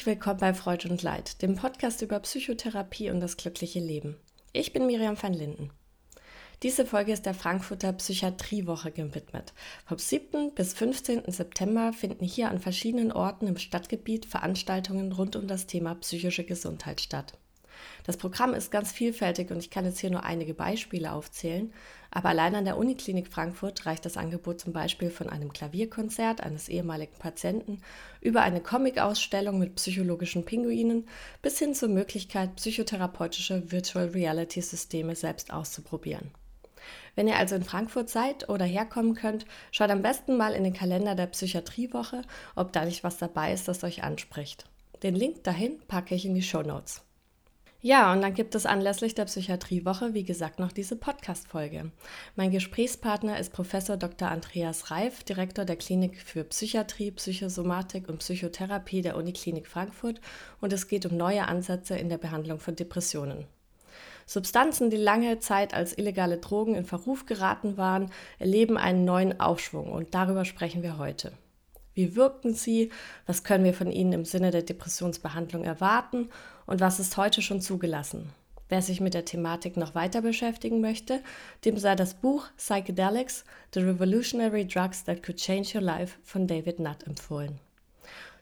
Herzlich willkommen bei Freud und Leid, dem Podcast über Psychotherapie und das glückliche Leben. Ich bin Miriam van Linden. Diese Folge ist der Frankfurter Psychiatriewoche gewidmet. Vom 7. bis 15. September finden hier an verschiedenen Orten im Stadtgebiet Veranstaltungen rund um das Thema psychische Gesundheit statt. Das Programm ist ganz vielfältig und ich kann jetzt hier nur einige Beispiele aufzählen, aber allein an der Uniklinik Frankfurt reicht das Angebot zum Beispiel von einem Klavierkonzert eines ehemaligen Patienten über eine Comic-Ausstellung mit psychologischen Pinguinen bis hin zur Möglichkeit, psychotherapeutische Virtual Reality Systeme selbst auszuprobieren. Wenn ihr also in Frankfurt seid oder herkommen könnt, schaut am besten mal in den Kalender der Psychiatriewoche, ob da nicht was dabei ist, das euch anspricht. Den Link dahin packe ich in die Show Notes. Ja, und dann gibt es anlässlich der Psychiatriewoche, wie gesagt, noch diese Podcast-Folge. Mein Gesprächspartner ist Professor Dr. Andreas Reif, Direktor der Klinik für Psychiatrie, Psychosomatik und Psychotherapie der Uniklinik Frankfurt und es geht um neue Ansätze in der Behandlung von Depressionen. Substanzen, die lange Zeit als illegale Drogen in Verruf geraten waren, erleben einen neuen Aufschwung und darüber sprechen wir heute. Wie wirken sie? Was können wir von ihnen im Sinne der Depressionsbehandlung erwarten? Und was ist heute schon zugelassen? Wer sich mit der Thematik noch weiter beschäftigen möchte, dem sei das Buch Psychedelics, The Revolutionary Drugs That Could Change Your Life von David Nutt empfohlen.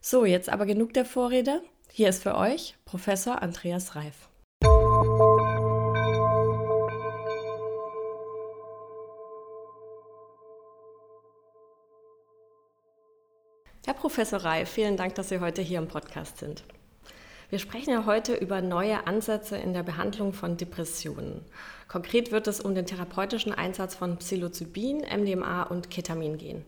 So, jetzt aber genug der Vorrede. Hier ist für euch Professor Andreas Reif. Herr Professor Reif, vielen Dank, dass Sie heute hier im Podcast sind. Wir sprechen ja heute über neue Ansätze in der Behandlung von Depressionen. Konkret wird es um den therapeutischen Einsatz von Psilocybin, MDMA und Ketamin gehen.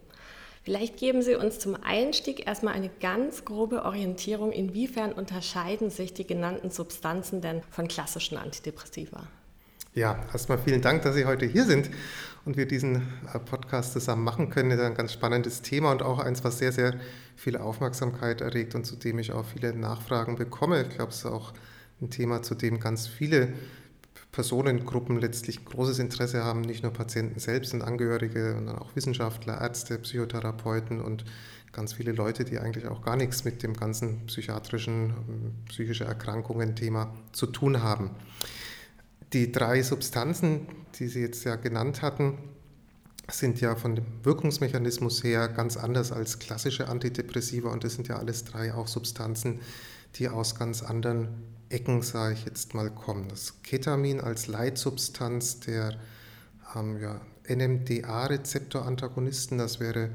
Vielleicht geben Sie uns zum Einstieg erstmal eine ganz grobe Orientierung, inwiefern unterscheiden sich die genannten Substanzen denn von klassischen Antidepressiva? Ja, erstmal vielen Dank, dass Sie heute hier sind und wir diesen äh, Podcast zusammen machen können. Das ist ein ganz spannendes Thema und auch eins, was sehr, sehr viel Aufmerksamkeit erregt und zu dem ich auch viele Nachfragen bekomme. Ich glaube, es ist auch ein Thema, zu dem ganz viele Personengruppen letztlich großes Interesse haben, nicht nur Patienten selbst und Angehörige, sondern auch Wissenschaftler, Ärzte, Psychotherapeuten und ganz viele Leute, die eigentlich auch gar nichts mit dem ganzen psychiatrischen, ähm, psychische Erkrankungen-Thema zu tun haben. Die drei Substanzen, die Sie jetzt ja genannt hatten, sind ja von dem Wirkungsmechanismus her ganz anders als klassische Antidepressiva und das sind ja alles drei auch Substanzen, die aus ganz anderen Ecken, sage ich jetzt mal, kommen. Das Ketamin als Leitsubstanz der ähm, ja, NMDA-Rezeptorantagonisten, das wäre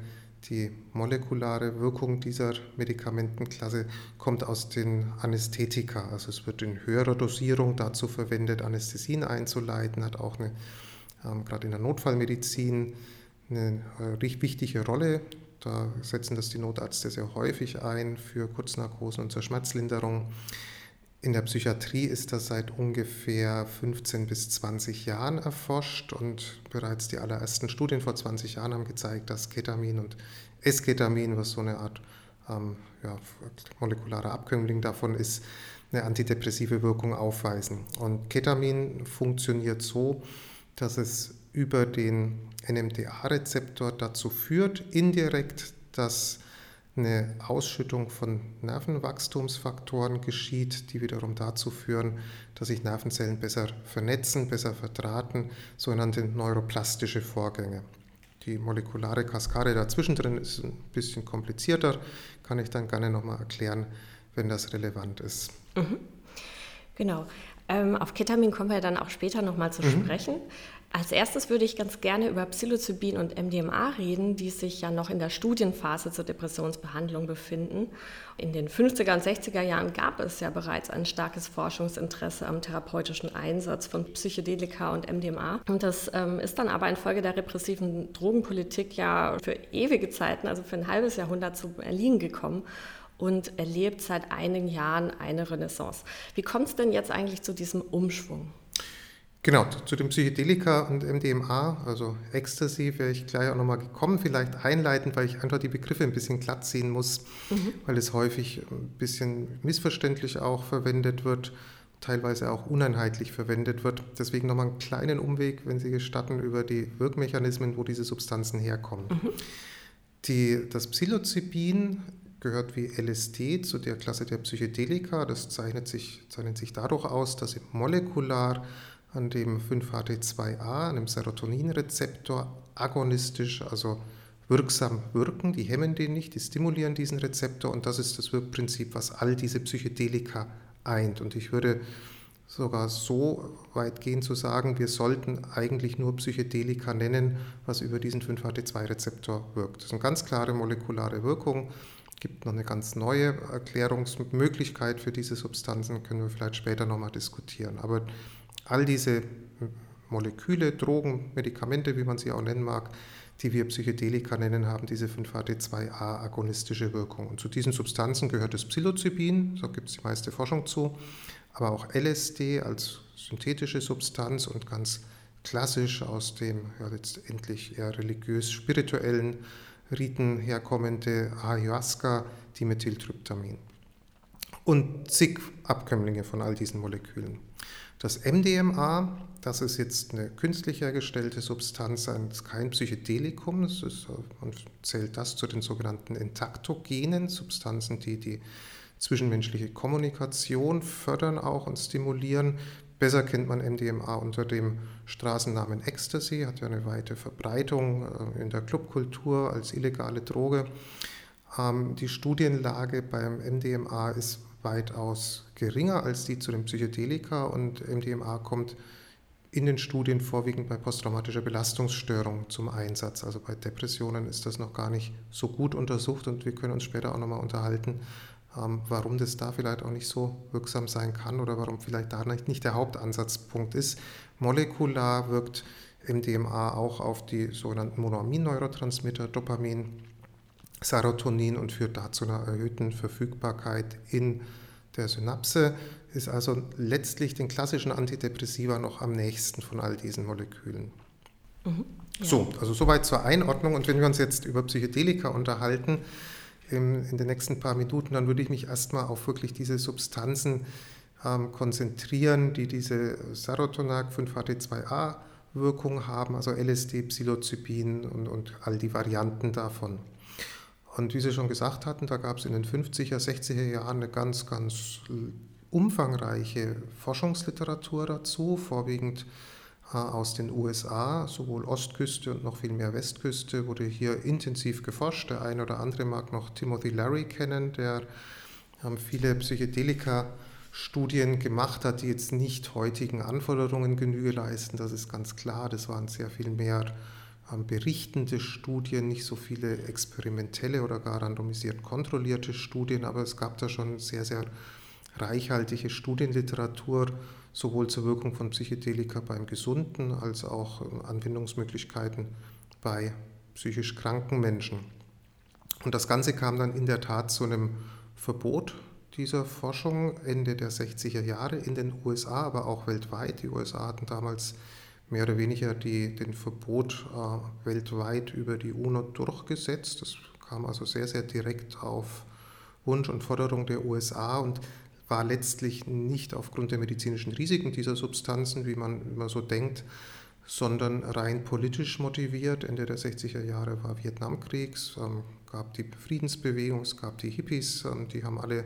die molekulare Wirkung dieser Medikamentenklasse kommt aus den Anästhetika. Also es wird in höherer Dosierung dazu verwendet, Anästhesien einzuleiten, hat auch eine, ähm, gerade in der Notfallmedizin eine äh, wichtige Rolle. Da setzen das die Notärzte sehr häufig ein für Kurznarkosen und zur Schmerzlinderung. In der Psychiatrie ist das seit ungefähr 15 bis 20 Jahren erforscht und bereits die allerersten Studien vor 20 Jahren haben gezeigt, dass Ketamin und Esketamin, was so eine Art ähm, ja, molekularer Abkömmling davon ist, eine antidepressive Wirkung aufweisen. Und Ketamin funktioniert so, dass es über den NMDA-Rezeptor dazu führt, indirekt, dass eine Ausschüttung von Nervenwachstumsfaktoren geschieht, die wiederum dazu führen, dass sich Nervenzellen besser vernetzen, besser verdrahten, sogenannte neuroplastische Vorgänge. Die molekulare Kaskade dazwischen drin ist ein bisschen komplizierter, kann ich dann gerne nochmal erklären, wenn das relevant ist. Mhm. Genau. Ähm, auf Ketamin kommen wir dann auch später nochmal zu mhm. sprechen. Als erstes würde ich ganz gerne über Psilocybin und MDMA reden, die sich ja noch in der Studienphase zur Depressionsbehandlung befinden. In den 50er und 60er Jahren gab es ja bereits ein starkes Forschungsinteresse am therapeutischen Einsatz von Psychedelika und MDMA. Und das ähm, ist dann aber infolge der repressiven Drogenpolitik ja für ewige Zeiten, also für ein halbes Jahrhundert zu erliegen gekommen und erlebt seit einigen Jahren eine Renaissance. Wie kommt es denn jetzt eigentlich zu diesem Umschwung? Genau, zu dem Psychedelika und MDMA, also Ecstasy, wäre ich gleich auch nochmal gekommen, vielleicht einleitend, weil ich einfach die Begriffe ein bisschen glatt ziehen muss, mhm. weil es häufig ein bisschen missverständlich auch verwendet wird, teilweise auch uneinheitlich verwendet wird. Deswegen nochmal einen kleinen Umweg, wenn Sie gestatten, über die Wirkmechanismen, wo diese Substanzen herkommen. Mhm. Die, das Psilocybin gehört wie LSD zu der Klasse der Psychedelika. Das zeichnet sich, zeichnet sich dadurch aus, dass sie molekular an dem 5-HT2A, einem Serotoninrezeptor, agonistisch, also wirksam wirken. Die hemmen den nicht, die stimulieren diesen Rezeptor und das ist das Wirkprinzip, was all diese Psychedelika eint. Und ich würde sogar so weit gehen zu sagen, wir sollten eigentlich nur Psychedelika nennen, was über diesen 5-HT2-Rezeptor wirkt. Das ist eine ganz klare molekulare Wirkung. Gibt noch eine ganz neue Erklärungsmöglichkeit für diese Substanzen, können wir vielleicht später nochmal diskutieren. Aber all diese Moleküle, Drogen, Medikamente, wie man sie auch nennen mag, die wir Psychedelika nennen, haben diese 5-HT2A-agonistische Wirkung. Und zu diesen Substanzen gehört das Psilocybin, so gibt es die meiste Forschung zu, aber auch LSD als synthetische Substanz und ganz klassisch aus dem ja, letztendlich eher religiös-spirituellen Riten herkommende Ayahuasca, Dimethyltryptamin. Und zig Abkömmlinge von all diesen Molekülen. Das MDMA, das ist jetzt eine künstlich hergestellte Substanz, kein Psychedelikum, ist, man zählt das zu den sogenannten Intaktogenen, Substanzen, die die zwischenmenschliche Kommunikation fördern auch und stimulieren. Besser kennt man MDMA unter dem Straßennamen Ecstasy, hat ja eine weite Verbreitung äh, in der Clubkultur als illegale Droge. Ähm, die Studienlage beim MDMA ist weitaus geringer als die zu den Psychedelika und MDMA kommt in den Studien vorwiegend bei posttraumatischer Belastungsstörung zum Einsatz. Also bei Depressionen ist das noch gar nicht so gut untersucht und wir können uns später auch nochmal unterhalten, ähm, warum das da vielleicht auch nicht so wirksam sein kann oder warum vielleicht da nicht der Hauptansatzpunkt ist. Molekular wirkt MDMA auch auf die sogenannten Monoamin-Neurotransmitter, Dopamin, Serotonin und führt dazu einer erhöhten Verfügbarkeit in der Synapse, ist also letztlich den klassischen Antidepressiva noch am nächsten von all diesen Molekülen. Mhm, ja. So, also soweit zur Einordnung. Und wenn wir uns jetzt über Psychedelika unterhalten, in, in den nächsten paar Minuten, dann würde ich mich erstmal auf wirklich diese Substanzen ähm, konzentrieren, die diese Serotonin 5-HT2A Wirkung haben, also LSD, Psilocybin und, und all die Varianten davon. Und wie Sie schon gesagt hatten, da gab es in den 50er, 60er Jahren eine ganz, ganz umfangreiche Forschungsliteratur dazu, vorwiegend äh, aus den USA, sowohl Ostküste und noch viel mehr Westküste, wurde hier intensiv geforscht. Der eine oder andere mag noch Timothy Larry kennen, der ähm, viele Psychedelika-Studien gemacht hat, die jetzt nicht heutigen Anforderungen Genüge leisten. Das ist ganz klar. Das waren sehr viel mehr berichtende Studien, nicht so viele experimentelle oder gar randomisiert kontrollierte Studien, aber es gab da schon sehr, sehr reichhaltige Studienliteratur, sowohl zur Wirkung von Psychedelika beim Gesunden als auch äh, Anwendungsmöglichkeiten bei psychisch kranken Menschen. Und das Ganze kam dann in der Tat zu einem Verbot dieser Forschung Ende der 60er Jahre in den USA, aber auch weltweit. Die USA hatten damals mehr oder weniger die, den Verbot äh, weltweit über die UNO durchgesetzt. Das kam also sehr, sehr direkt auf Wunsch und Forderung der USA und war letztlich nicht aufgrund der medizinischen Risiken dieser Substanzen, wie man immer so denkt, sondern rein politisch motiviert. Ende der 60er Jahre war Vietnamkrieg, es ähm, gab die Friedensbewegung, es gab die Hippies, ähm, die haben alle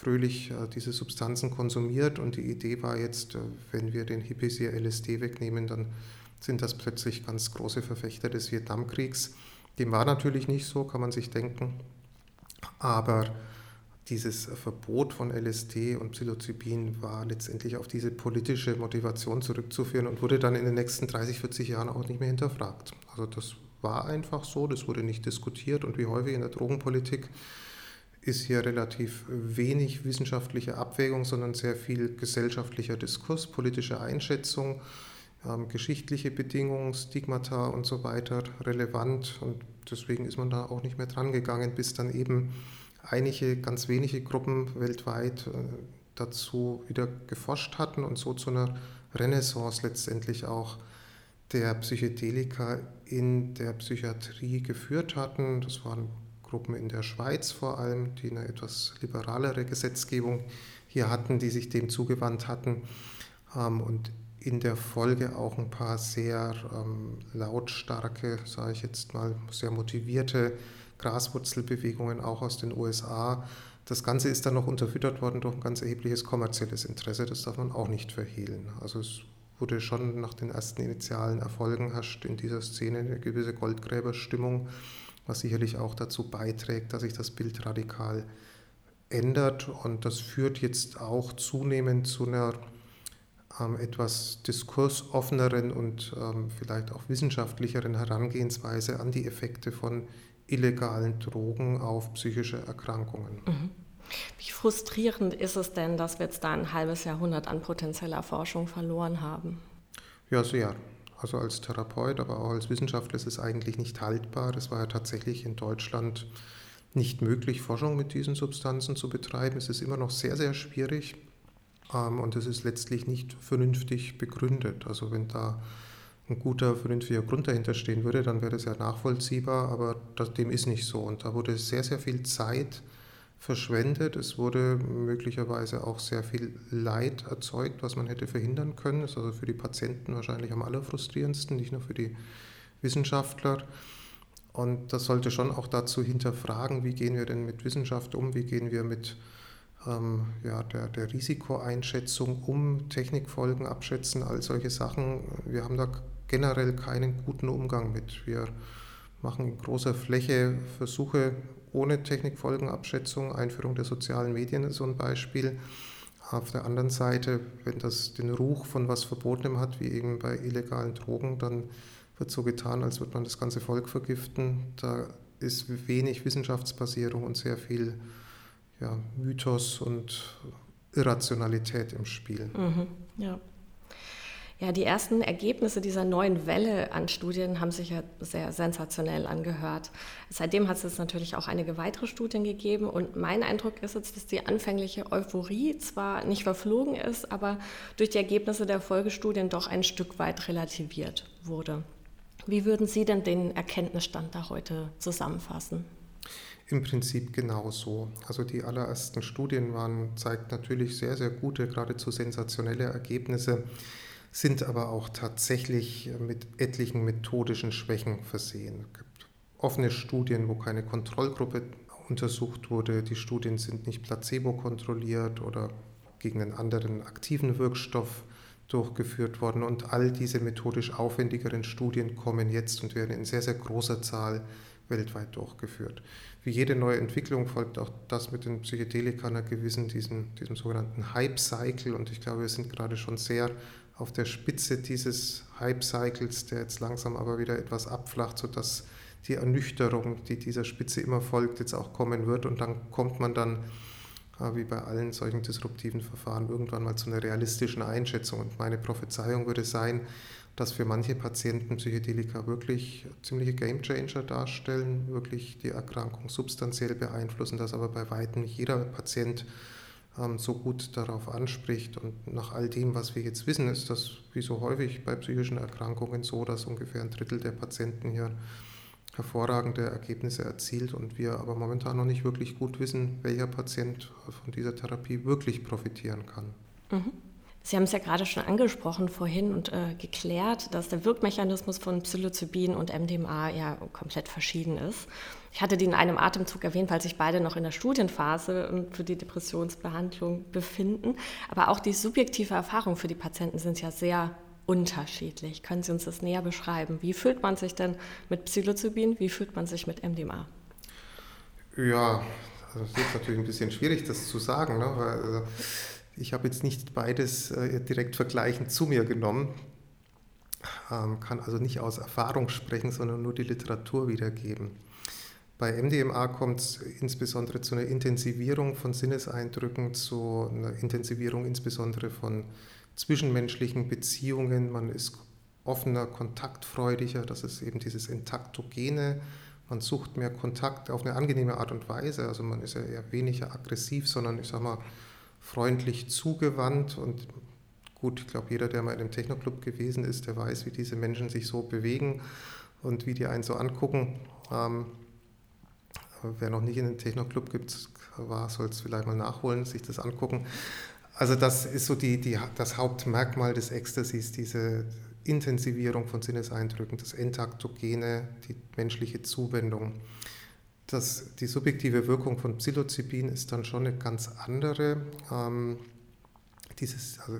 fröhlich äh, diese Substanzen konsumiert und die Idee war jetzt, äh, wenn wir den Hippies ihr LSD wegnehmen, dann sind das plötzlich ganz große Verfechter des Vietnamkriegs. Dem war natürlich nicht so, kann man sich denken, aber dieses Verbot von LSD und Psilocybin war letztendlich auf diese politische Motivation zurückzuführen und wurde dann in den nächsten 30, 40 Jahren auch nicht mehr hinterfragt. Also das war einfach so, das wurde nicht diskutiert und wie häufig in der Drogenpolitik ist hier relativ wenig wissenschaftliche Abwägung, sondern sehr viel gesellschaftlicher Diskurs, politische Einschätzung, ähm, geschichtliche Bedingungen, Stigmata und so weiter relevant. Und deswegen ist man da auch nicht mehr dran gegangen, bis dann eben einige, ganz wenige Gruppen weltweit äh, dazu wieder geforscht hatten und so zu einer Renaissance letztendlich auch der Psychedelika in der Psychiatrie geführt hatten. Das waren Gruppen in der Schweiz vor allem, die eine etwas liberalere Gesetzgebung hier hatten, die sich dem zugewandt hatten. Ähm, und in der Folge auch ein paar sehr ähm, lautstarke, sage ich jetzt mal, sehr motivierte Graswurzelbewegungen auch aus den USA. Das Ganze ist dann noch unterfüttert worden durch ein ganz erhebliches kommerzielles Interesse, das darf man auch nicht verhehlen. Also es wurde schon nach den ersten initialen Erfolgen herrscht in dieser Szene eine gewisse Goldgräberstimmung, was sicherlich auch dazu beiträgt, dass sich das Bild radikal ändert und das führt jetzt auch zunehmend zu einer ähm, etwas diskursoffeneren und ähm, vielleicht auch wissenschaftlicheren Herangehensweise an die Effekte von illegalen Drogen auf psychische Erkrankungen. Mhm. Wie frustrierend ist es denn, dass wir jetzt da ein halbes Jahrhundert an potenzieller Forschung verloren haben? Ja, sehr. Also als Therapeut, aber auch als Wissenschaftler ist es eigentlich nicht haltbar. Es war ja tatsächlich in Deutschland nicht möglich, Forschung mit diesen Substanzen zu betreiben. Es ist immer noch sehr, sehr schwierig ähm, und es ist letztlich nicht vernünftig begründet. Also wenn da ein guter, vernünftiger Grund dahinter stehen würde, dann wäre das ja nachvollziehbar, aber das, dem ist nicht so. Und da wurde sehr, sehr viel Zeit verschwendet. Es wurde möglicherweise auch sehr viel Leid erzeugt, was man hätte verhindern können. Das ist also für die Patienten wahrscheinlich am allerfrustrierendsten, nicht nur für die Wissenschaftler. Und das sollte schon auch dazu hinterfragen, wie gehen wir denn mit Wissenschaft um, wie gehen wir mit ähm, ja, der, der Risikoeinschätzung um, Technikfolgen abschätzen, all solche Sachen. Wir haben da generell keinen guten Umgang mit. Wir machen in großer Fläche Versuche ohne Technikfolgenabschätzung. Einführung der sozialen Medien ist so ein Beispiel. Auf der anderen Seite, wenn das den Ruch von was Verbotenem hat, wie eben bei illegalen Drogen, dann wird so getan, als würde man das ganze Volk vergiften. Da ist wenig Wissenschaftsbasierung und sehr viel ja, Mythos und Irrationalität im Spiel. Mhm, ja. Ja, die ersten Ergebnisse dieser neuen Welle an Studien haben sich ja sehr sensationell angehört. Seitdem hat es natürlich auch einige weitere Studien gegeben und mein Eindruck ist jetzt, dass die anfängliche Euphorie zwar nicht verflogen ist, aber durch die Ergebnisse der Folgestudien doch ein Stück weit relativiert wurde. Wie würden Sie denn den Erkenntnisstand da heute zusammenfassen? Im Prinzip genauso. Also die allerersten Studien waren, zeigt natürlich sehr, sehr gute, geradezu sensationelle Ergebnisse, sind aber auch tatsächlich mit etlichen methodischen Schwächen versehen. Es gibt offene Studien, wo keine Kontrollgruppe untersucht wurde. Die Studien sind nicht placebo-kontrolliert oder gegen einen anderen aktiven Wirkstoff durchgeführt worden. Und all diese methodisch aufwendigeren Studien kommen jetzt und werden in sehr, sehr großer Zahl weltweit durchgeführt. Wie jede neue Entwicklung folgt auch das mit den Psychedelika einer gewissen, diesem, diesem sogenannten Hype-Cycle. Und ich glaube, wir sind gerade schon sehr auf der Spitze dieses Hype-Cycles, der jetzt langsam aber wieder etwas abflacht, sodass die Ernüchterung, die dieser Spitze immer folgt, jetzt auch kommen wird. Und dann kommt man dann, äh, wie bei allen solchen disruptiven Verfahren, irgendwann mal zu einer realistischen Einschätzung. Und meine Prophezeiung würde sein, dass für manche Patienten Psychedelika wirklich ziemliche Gamechanger darstellen, wirklich die Erkrankung substanziell beeinflussen, dass aber bei weitem nicht jeder Patient so gut darauf anspricht. Und nach all dem, was wir jetzt wissen, ist das wie so häufig bei psychischen Erkrankungen so, dass ungefähr ein Drittel der Patienten hier hervorragende Ergebnisse erzielt und wir aber momentan noch nicht wirklich gut wissen, welcher Patient von dieser Therapie wirklich profitieren kann. Mhm. Sie haben es ja gerade schon angesprochen vorhin und äh, geklärt, dass der Wirkmechanismus von Psilocybin und MDMA ja komplett verschieden ist. Ich hatte die in einem Atemzug erwähnt, weil sich beide noch in der Studienphase ähm, für die Depressionsbehandlung befinden. Aber auch die subjektive Erfahrung für die Patienten sind ja sehr unterschiedlich. Können Sie uns das näher beschreiben? Wie fühlt man sich denn mit Psilocybin? Wie fühlt man sich mit MDMA? Ja, also es ist natürlich ein bisschen schwierig, das zu sagen, ne? weil also ich habe jetzt nicht beides äh, direkt vergleichend zu mir genommen, ähm, kann also nicht aus Erfahrung sprechen, sondern nur die Literatur wiedergeben. Bei MDMA kommt es insbesondere zu einer Intensivierung von Sinneseindrücken, zu einer Intensivierung insbesondere von zwischenmenschlichen Beziehungen. Man ist offener, kontaktfreudiger, das ist eben dieses Intaktogene. Man sucht mehr Kontakt auf eine angenehme Art und Weise. Also man ist ja eher weniger aggressiv, sondern ich sage mal, freundlich zugewandt und gut, ich glaube, jeder, der mal in einem Technoclub gewesen ist, der weiß, wie diese Menschen sich so bewegen und wie die einen so angucken. Ähm, wer noch nicht in den Technoclub war, soll es vielleicht mal nachholen, sich das angucken. Also das ist so die, die, das Hauptmerkmal des Ecstasys, diese Intensivierung von Sinneseindrücken, das Entaktogene, die menschliche Zuwendung. Das, die subjektive Wirkung von Psilocybin ist dann schon eine ganz andere. Ähm, dieses, also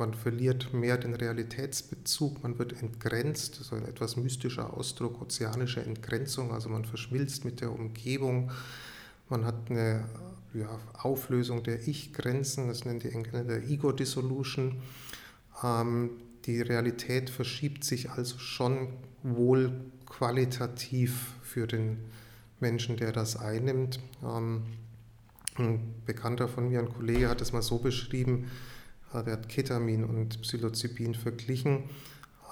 man verliert mehr den Realitätsbezug, man wird entgrenzt, so ein etwas mystischer Ausdruck, ozeanische Entgrenzung, also man verschmilzt mit der Umgebung, man hat eine ja, Auflösung der Ich-Grenzen, das nennen die Engländer Ego-Dissolution. Ähm, die Realität verschiebt sich also schon wohl qualitativ für den Menschen, der das einnimmt. Ähm, ein Bekannter von mir, ein Kollege, hat es mal so beschrieben, der hat Ketamin und Psilocybin verglichen.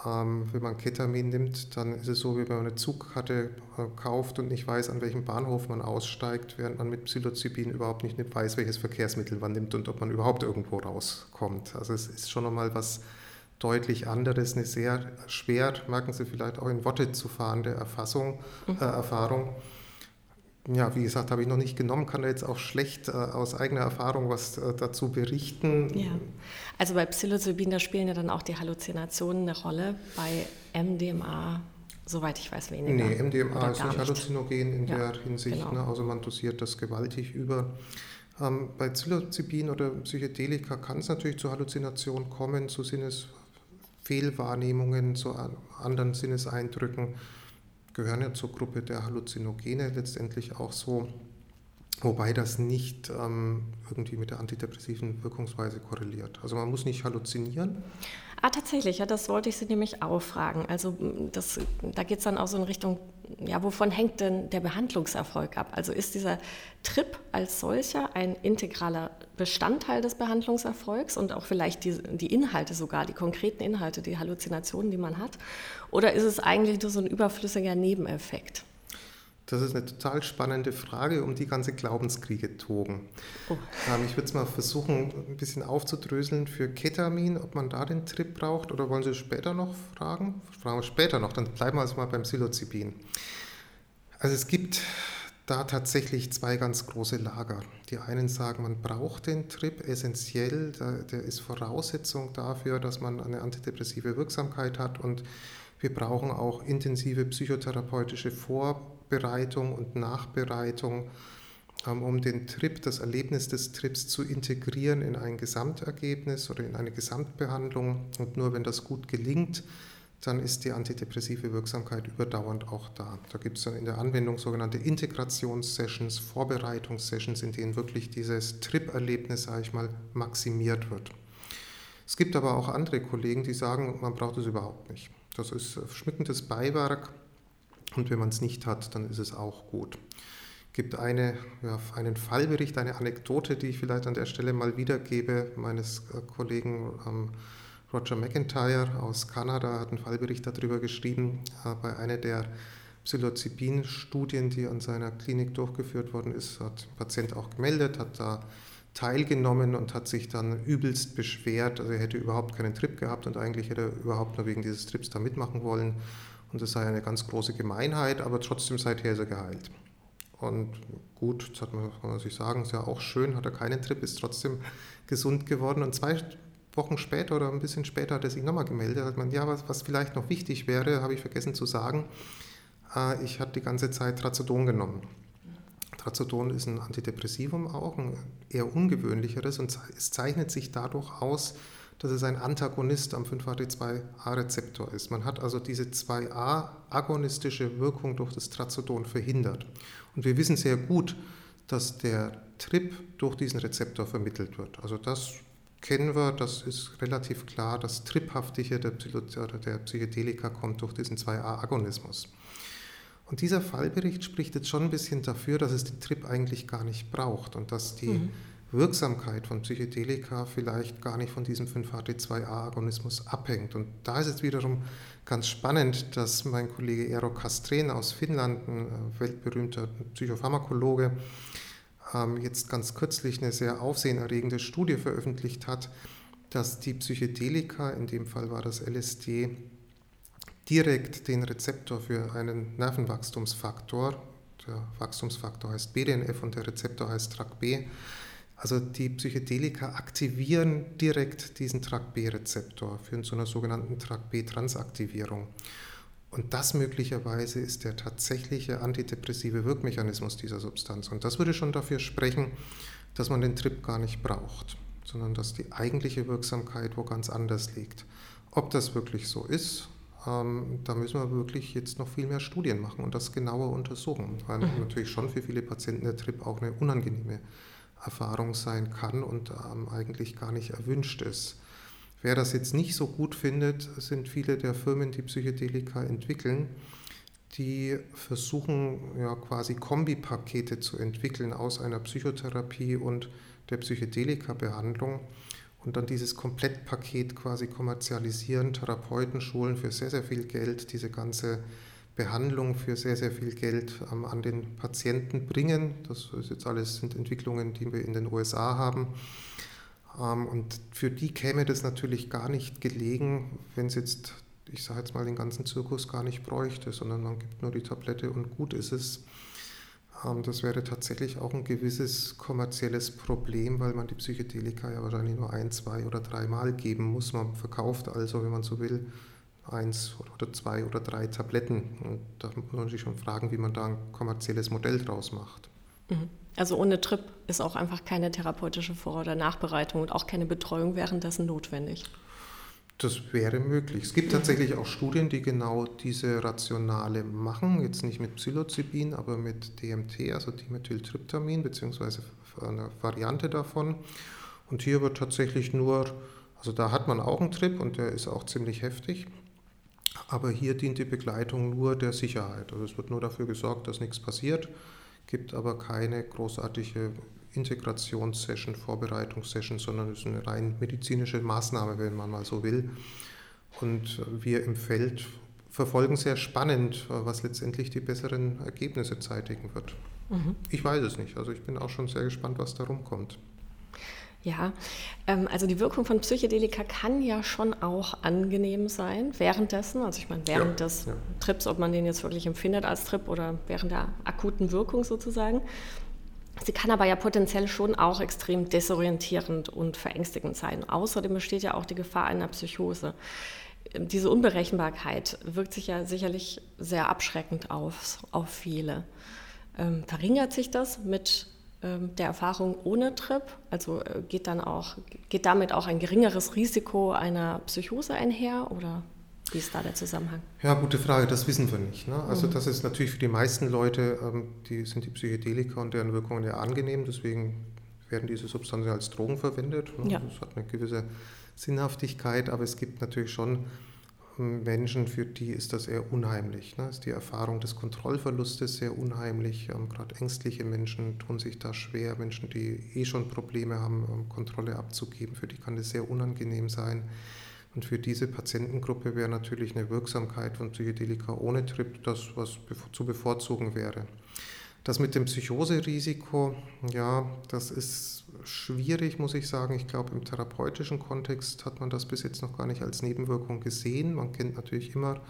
Ähm, wenn man Ketamin nimmt, dann ist es so, wie wenn man eine Zugkarte äh, kauft und nicht weiß, an welchem Bahnhof man aussteigt, während man mit Psilocybin überhaupt nicht weiß, welches Verkehrsmittel man nimmt und ob man überhaupt irgendwo rauskommt. Also es ist schon nochmal was deutlich anderes, eine sehr schwer, merken Sie vielleicht auch in Worte zu fahrende Erfassung, äh, mhm. Erfahrung ja, wie gesagt, habe ich noch nicht genommen, kann da jetzt auch schlecht äh, aus eigener Erfahrung was äh, dazu berichten. Ja, also bei Psilocybin, da spielen ja dann auch die Halluzinationen eine Rolle. Bei MDMA, soweit ich weiß, weniger. Nee, MDMA ist nicht halluzinogen in ja, der Hinsicht, genau. ne? also man dosiert das gewaltig über. Ähm, bei Psilocybin oder Psychedelika kann es natürlich zu Halluzinationen kommen, zu Sinnesfehlwahrnehmungen, zu anderen Sinneseindrücken gehören ja zur Gruppe der Halluzinogene letztendlich auch so, wobei das nicht ähm, irgendwie mit der antidepressiven Wirkungsweise korreliert. Also man muss nicht halluzinieren. Ah, tatsächlich, ja, das wollte ich Sie nämlich auch fragen. Also das, da geht es dann auch so in Richtung, ja, wovon hängt denn der Behandlungserfolg ab? Also ist dieser Trip als solcher ein integraler Bestandteil des Behandlungserfolgs und auch vielleicht die, die Inhalte sogar, die konkreten Inhalte, die Halluzinationen, die man hat? Oder ist es eigentlich nur so ein überflüssiger Nebeneffekt? Das ist eine total spannende Frage, um die ganze Glaubenskriege toben. Oh. Ähm, ich würde es mal versuchen, ein bisschen aufzudröseln für Ketamin, ob man da den Trip braucht oder wollen Sie später noch fragen? Fragen wir später noch, dann bleiben wir also mal beim Psilocybin. Also es gibt da tatsächlich zwei ganz große Lager. Die einen sagen, man braucht den Trip essentiell, der ist Voraussetzung dafür, dass man eine antidepressive Wirksamkeit hat und wir brauchen auch intensive psychotherapeutische Vorbereitung und Nachbereitung, ähm, um den Trip, das Erlebnis des Trips zu integrieren in ein Gesamtergebnis oder in eine Gesamtbehandlung. Und nur wenn das gut gelingt, dann ist die antidepressive Wirksamkeit überdauernd auch da. Da gibt es dann in der Anwendung sogenannte Integrationssessions, Vorbereitungssessions, in denen wirklich dieses Trip-Erlebnis, sage ich mal, maximiert wird. Es gibt aber auch andere Kollegen, die sagen, man braucht es überhaupt nicht. Das ist schmückendes Beiwerk und wenn man es nicht hat, dann ist es auch gut. Es gibt eine, ja, einen Fallbericht, eine Anekdote, die ich vielleicht an der Stelle mal wiedergebe, meines äh, Kollegen ähm, Roger McIntyre aus Kanada hat einen Fallbericht darüber geschrieben, äh, bei einer der Psilocybin-Studien, die an seiner Klinik durchgeführt worden ist, hat der Patient auch gemeldet, hat da teilgenommen und hat sich dann übelst beschwert. Also er hätte überhaupt keinen Trip gehabt und eigentlich hätte er überhaupt nur wegen dieses Trips da mitmachen wollen. Und das sei eine ganz große Gemeinheit, aber trotzdem seither ist er geheilt. Und gut, das hat man, kann man sich sagen, ist ja auch schön, hat er keinen Trip, ist trotzdem gesund geworden. Und zwei Wochen später oder ein bisschen später hat er sich nochmal gemeldet, hat man, ja, was, was vielleicht noch wichtig wäre, habe ich vergessen zu sagen, äh, ich hatte die ganze Zeit Trazodon genommen. Trazodon ist ein Antidepressivum auch, ein eher ungewöhnlicheres und es zeichnet sich dadurch aus, dass es ein Antagonist am 5-HT2A-Rezeptor ist. Man hat also diese 2A-agonistische Wirkung durch das Trazodon verhindert. Und wir wissen sehr gut, dass der Trip durch diesen Rezeptor vermittelt wird. Also das kennen wir, das ist relativ klar, das Triphaftige der, der Psychedelika kommt durch diesen 2A-Agonismus. Und dieser Fallbericht spricht jetzt schon ein bisschen dafür, dass es den Trip eigentlich gar nicht braucht und dass die mhm. Wirksamkeit von Psychedelika vielleicht gar nicht von diesem 5-HT2A-Agonismus abhängt. Und da ist es wiederum ganz spannend, dass mein Kollege Eero Kastren aus Finnland, ein äh, weltberühmter Psychopharmakologe, ähm, jetzt ganz kürzlich eine sehr aufsehenerregende Studie veröffentlicht hat, dass die Psychedelika, in dem Fall war das LSD, direkt den Rezeptor für einen Nervenwachstumsfaktor, der Wachstumsfaktor heißt BDNF und der Rezeptor heißt TrkB, also die Psychedelika aktivieren direkt diesen TrkB-Rezeptor, führen zu einer sogenannten TrkB-Transaktivierung. Und das möglicherweise ist der tatsächliche antidepressive Wirkmechanismus dieser Substanz. Und das würde schon dafür sprechen, dass man den Trip gar nicht braucht, sondern dass die eigentliche Wirksamkeit wo ganz anders liegt. Ob das wirklich so ist, ähm, da müssen wir wirklich jetzt noch viel mehr Studien machen und das genauer untersuchen, weil mhm. natürlich schon für viele Patienten der Trip auch eine unangenehme Erfahrung sein kann und ähm, eigentlich gar nicht erwünscht ist. Wer das jetzt nicht so gut findet, sind viele der Firmen, die Psychedelika entwickeln, die versuchen ja quasi Kombipakete zu entwickeln aus einer Psychotherapie und der Psychedelika-Behandlung und dann dieses Komplettpaket quasi kommerzialisieren, Therapeuten schulen für sehr, sehr viel Geld, diese ganze Behandlung für sehr, sehr viel Geld ähm, an den Patienten bringen. Das ist jetzt alles sind Entwicklungen, die wir in den USA haben. Ähm, und für die käme das natürlich gar nicht gelegen, wenn es jetzt, ich sage jetzt mal, den ganzen Zirkus gar nicht bräuchte, sondern man gibt nur die Tablette und gut ist es. Ähm, das wäre tatsächlich auch ein gewisses kommerzielles Problem, weil man die Psychedelika ja wahrscheinlich nur ein, zwei oder dreimal geben muss. Man verkauft also, wenn man so will, eins oder zwei oder drei Tabletten. Und da muss man sich schon fragen, wie man da ein kommerzielles Modell draus macht. Mhm. Also ohne Trip ist auch einfach keine therapeutische Vor- oder Nachbereitung und auch keine Betreuung währenddessen notwendig. Das wäre möglich. Es gibt tatsächlich auch Studien, die genau diese Rationale machen, jetzt nicht mit Psilocybin, aber mit DMT, also Dimethyltryptamin, beziehungsweise eine Variante davon. Und hier wird tatsächlich nur, also da hat man auch einen Trip und der ist auch ziemlich heftig, aber hier dient die Begleitung nur der Sicherheit. Also es wird nur dafür gesorgt, dass nichts passiert gibt aber keine großartige Integrationssession, Vorbereitungssession, sondern es ist eine rein medizinische Maßnahme, wenn man mal so will. Und wir im Feld verfolgen sehr spannend, was letztendlich die besseren Ergebnisse zeitigen wird. Mhm. Ich weiß es nicht. Also ich bin auch schon sehr gespannt, was da rumkommt. Ja, ähm, also die Wirkung von Psychedelika kann ja schon auch angenehm sein währenddessen. Also ich meine, während ja, des ja. Trips, ob man den jetzt wirklich empfindet als Trip oder während der akuten Wirkung sozusagen. Sie kann aber ja potenziell schon auch extrem desorientierend und verängstigend sein. Außerdem besteht ja auch die Gefahr einer Psychose. Ähm, diese Unberechenbarkeit wirkt sich ja sicherlich sehr abschreckend auf, auf viele. Ähm, verringert sich das mit der Erfahrung ohne Trip? Also äh, geht dann auch, geht damit auch ein geringeres Risiko einer Psychose einher oder wie ist da der Zusammenhang? Ja, gute Frage, das wissen wir nicht. Ne? Also mhm. das ist natürlich für die meisten Leute, ähm, die sind die Psychedelika und deren Wirkungen ja angenehm, deswegen werden diese Substanzen als Drogen verwendet. Ne? Ja. Das hat eine gewisse Sinnhaftigkeit, aber es gibt natürlich schon Menschen, für die ist das eher unheimlich. Ne? Ist die Erfahrung des Kontrollverlustes sehr unheimlich. Ähm, Gerade ängstliche Menschen tun sich da schwer. Menschen, die eh schon Probleme haben, um Kontrolle abzugeben, für die kann das sehr unangenehm sein. Und für diese Patientengruppe wäre natürlich eine Wirksamkeit von Psychedelika ohne Trip das, was zu bevorzugen wäre. Das mit dem Psychoserisiko, ja, das ist schwierig, muss ich sagen. Ich glaube, im therapeutischen Kontext hat man das bis jetzt noch gar nicht als Nebenwirkung gesehen. Man kennt natürlich immer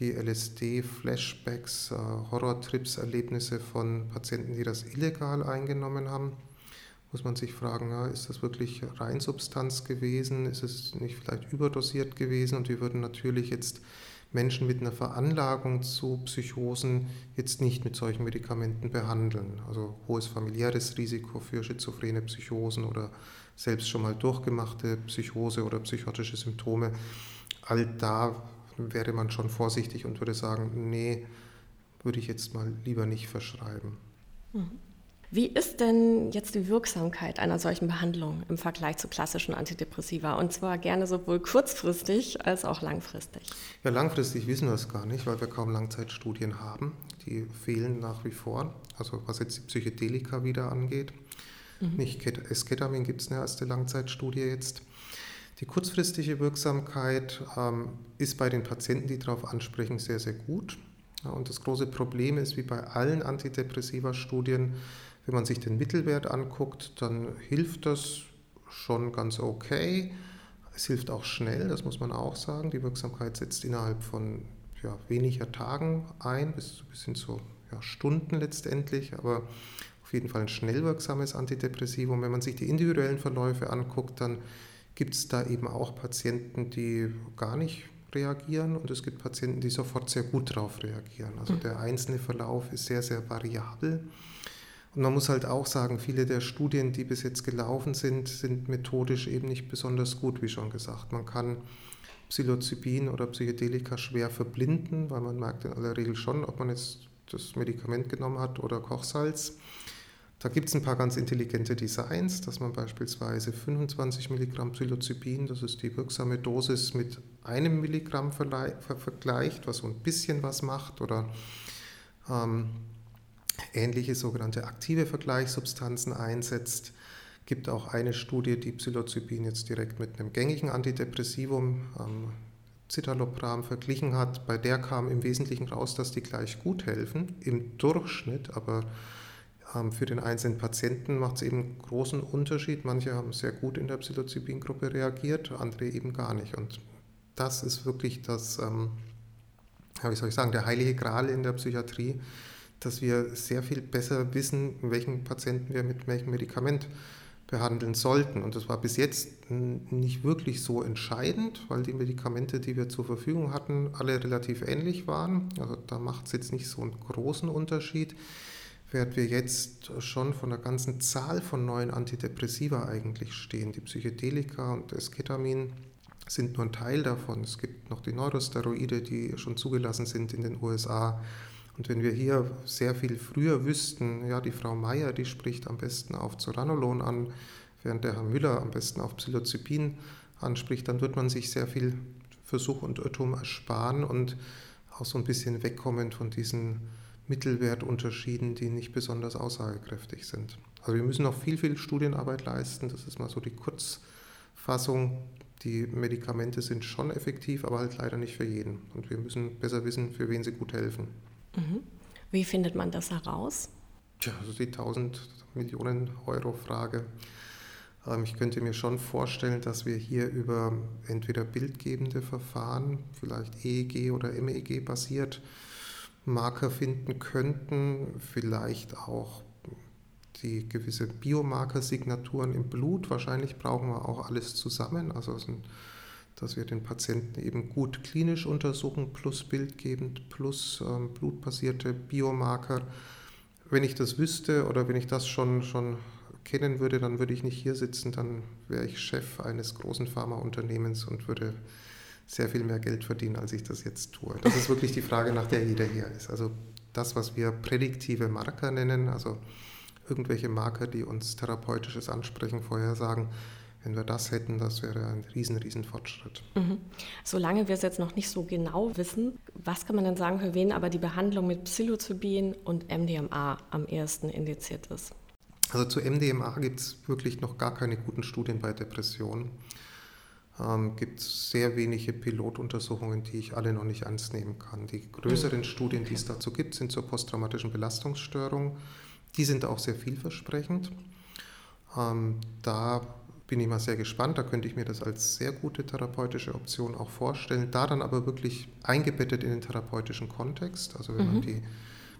die LSD-Flashbacks, äh, Horrortrips-Erlebnisse von Patienten, die das illegal eingenommen haben. Muss man sich fragen, ja, ist das wirklich Reinsubstanz gewesen? Ist es nicht vielleicht überdosiert gewesen? Und wir würden natürlich jetzt Menschen mit einer Veranlagung zu Psychosen jetzt nicht mit solchen Medikamenten behandeln. Also hohes familiäres Risiko für schizophrene Psychosen oder selbst schon mal durchgemachte Psychose oder psychotische Symptome. All da wäre man schon vorsichtig und würde sagen, nee, würde ich jetzt mal lieber nicht verschreiben. Mhm. Wie ist denn jetzt die Wirksamkeit einer solchen Behandlung im Vergleich zu klassischen Antidepressiva? Und zwar gerne sowohl kurzfristig als auch langfristig. Ja, langfristig wissen wir es gar nicht, weil wir kaum Langzeitstudien haben. Die fehlen nach wie vor, also was jetzt die Psychedelika wieder angeht. Mhm. Nicht Esketamin gibt es eine erste Langzeitstudie jetzt. Die kurzfristige Wirksamkeit ähm, ist bei den Patienten, die darauf ansprechen, sehr, sehr gut. Ja, und das große Problem ist, wie bei allen Antidepressiva-Studien, wenn man sich den Mittelwert anguckt, dann hilft das schon ganz okay. Es hilft auch schnell, das muss man auch sagen. Die Wirksamkeit setzt innerhalb von ja, weniger Tagen ein, bis, bis hin zu ja, Stunden letztendlich, aber auf jeden Fall ein schnell wirksames Antidepressivum. Wenn man sich die individuellen Verläufe anguckt, dann gibt es da eben auch Patienten, die gar nicht reagieren und es gibt Patienten, die sofort sehr gut darauf reagieren. Also mhm. der einzelne Verlauf ist sehr, sehr variabel. Und man muss halt auch sagen, viele der Studien, die bis jetzt gelaufen sind, sind methodisch eben nicht besonders gut, wie schon gesagt. Man kann Psilocybin oder Psychedelika schwer verblinden, weil man merkt in aller Regel schon, ob man jetzt das Medikament genommen hat oder Kochsalz. Da gibt es ein paar ganz intelligente Designs, dass man beispielsweise 25 Milligramm Psilocybin, das ist die wirksame Dosis, mit einem Milligramm vergleicht, was so ein bisschen was macht oder ähm, ähnliche sogenannte aktive Vergleichssubstanzen einsetzt. Es gibt auch eine Studie, die Psilocybin jetzt direkt mit einem gängigen Antidepressivum, ähm, Citalopram, verglichen hat. Bei der kam im Wesentlichen raus, dass die gleich gut helfen, im Durchschnitt, aber ähm, für den einzelnen Patienten macht es eben einen großen Unterschied. Manche haben sehr gut in der Psilocybin-Gruppe reagiert, andere eben gar nicht. Und das ist wirklich das, ähm, wie soll ich sagen, der heilige Gral in der Psychiatrie, dass wir sehr viel besser wissen, welchen Patienten wir mit welchem Medikament behandeln sollten. Und das war bis jetzt nicht wirklich so entscheidend, weil die Medikamente, die wir zur Verfügung hatten, alle relativ ähnlich waren. Also da macht es jetzt nicht so einen großen Unterschied während wir jetzt schon von der ganzen Zahl von neuen Antidepressiva eigentlich stehen. Die Psychedelika und das Ketamin sind nur ein Teil davon. Es gibt noch die Neurosteroide, die schon zugelassen sind in den USA. Und wenn wir hier sehr viel früher wüssten, ja, die Frau Meier, die spricht am besten auf Zoranolon an, während der Herr Müller am besten auf Psilocybin anspricht, dann wird man sich sehr viel Versuch und Irrtum ersparen und auch so ein bisschen wegkommen von diesen Mittelwertunterschieden, die nicht besonders aussagekräftig sind. Also wir müssen noch viel, viel Studienarbeit leisten. Das ist mal so die Kurzfassung. Die Medikamente sind schon effektiv, aber halt leider nicht für jeden. Und wir müssen besser wissen, für wen sie gut helfen. Wie findet man das heraus? Tja, also die 1000 Millionen Euro Frage. Ähm, ich könnte mir schon vorstellen, dass wir hier über entweder bildgebende Verfahren, vielleicht EEG oder MEG basiert, Marker finden könnten, vielleicht auch die gewisse Biomarkersignaturen im Blut. Wahrscheinlich brauchen wir auch alles zusammen, also dass wir den Patienten eben gut klinisch untersuchen, plus bildgebend, plus ähm, blutbasierte Biomarker. Wenn ich das wüsste oder wenn ich das schon, schon kennen würde, dann würde ich nicht hier sitzen, dann wäre ich Chef eines großen Pharmaunternehmens und würde sehr viel mehr Geld verdienen, als ich das jetzt tue. Das ist wirklich die Frage, nach der jeder hier ist. Also das, was wir prädiktive Marker nennen, also irgendwelche Marker, die uns therapeutisches Ansprechen vorhersagen, wenn wir das hätten, das wäre ein riesen, riesen Fortschritt. Mhm. Solange wir es jetzt noch nicht so genau wissen, was kann man denn sagen, für wen aber die Behandlung mit Psilocybin und MDMA am ehesten indiziert ist? Also zu MDMA gibt es wirklich noch gar keine guten Studien bei Depressionen ähm, gibt sehr wenige Pilotuntersuchungen, die ich alle noch nicht ernst nehmen kann. Die größeren mhm. Studien, die es dazu gibt, sind zur posttraumatischen Belastungsstörung. Die sind auch sehr vielversprechend. Ähm, da bin ich mal sehr gespannt. Da könnte ich mir das als sehr gute therapeutische Option auch vorstellen. Da dann aber wirklich eingebettet in den therapeutischen Kontext. Also wenn mhm. man die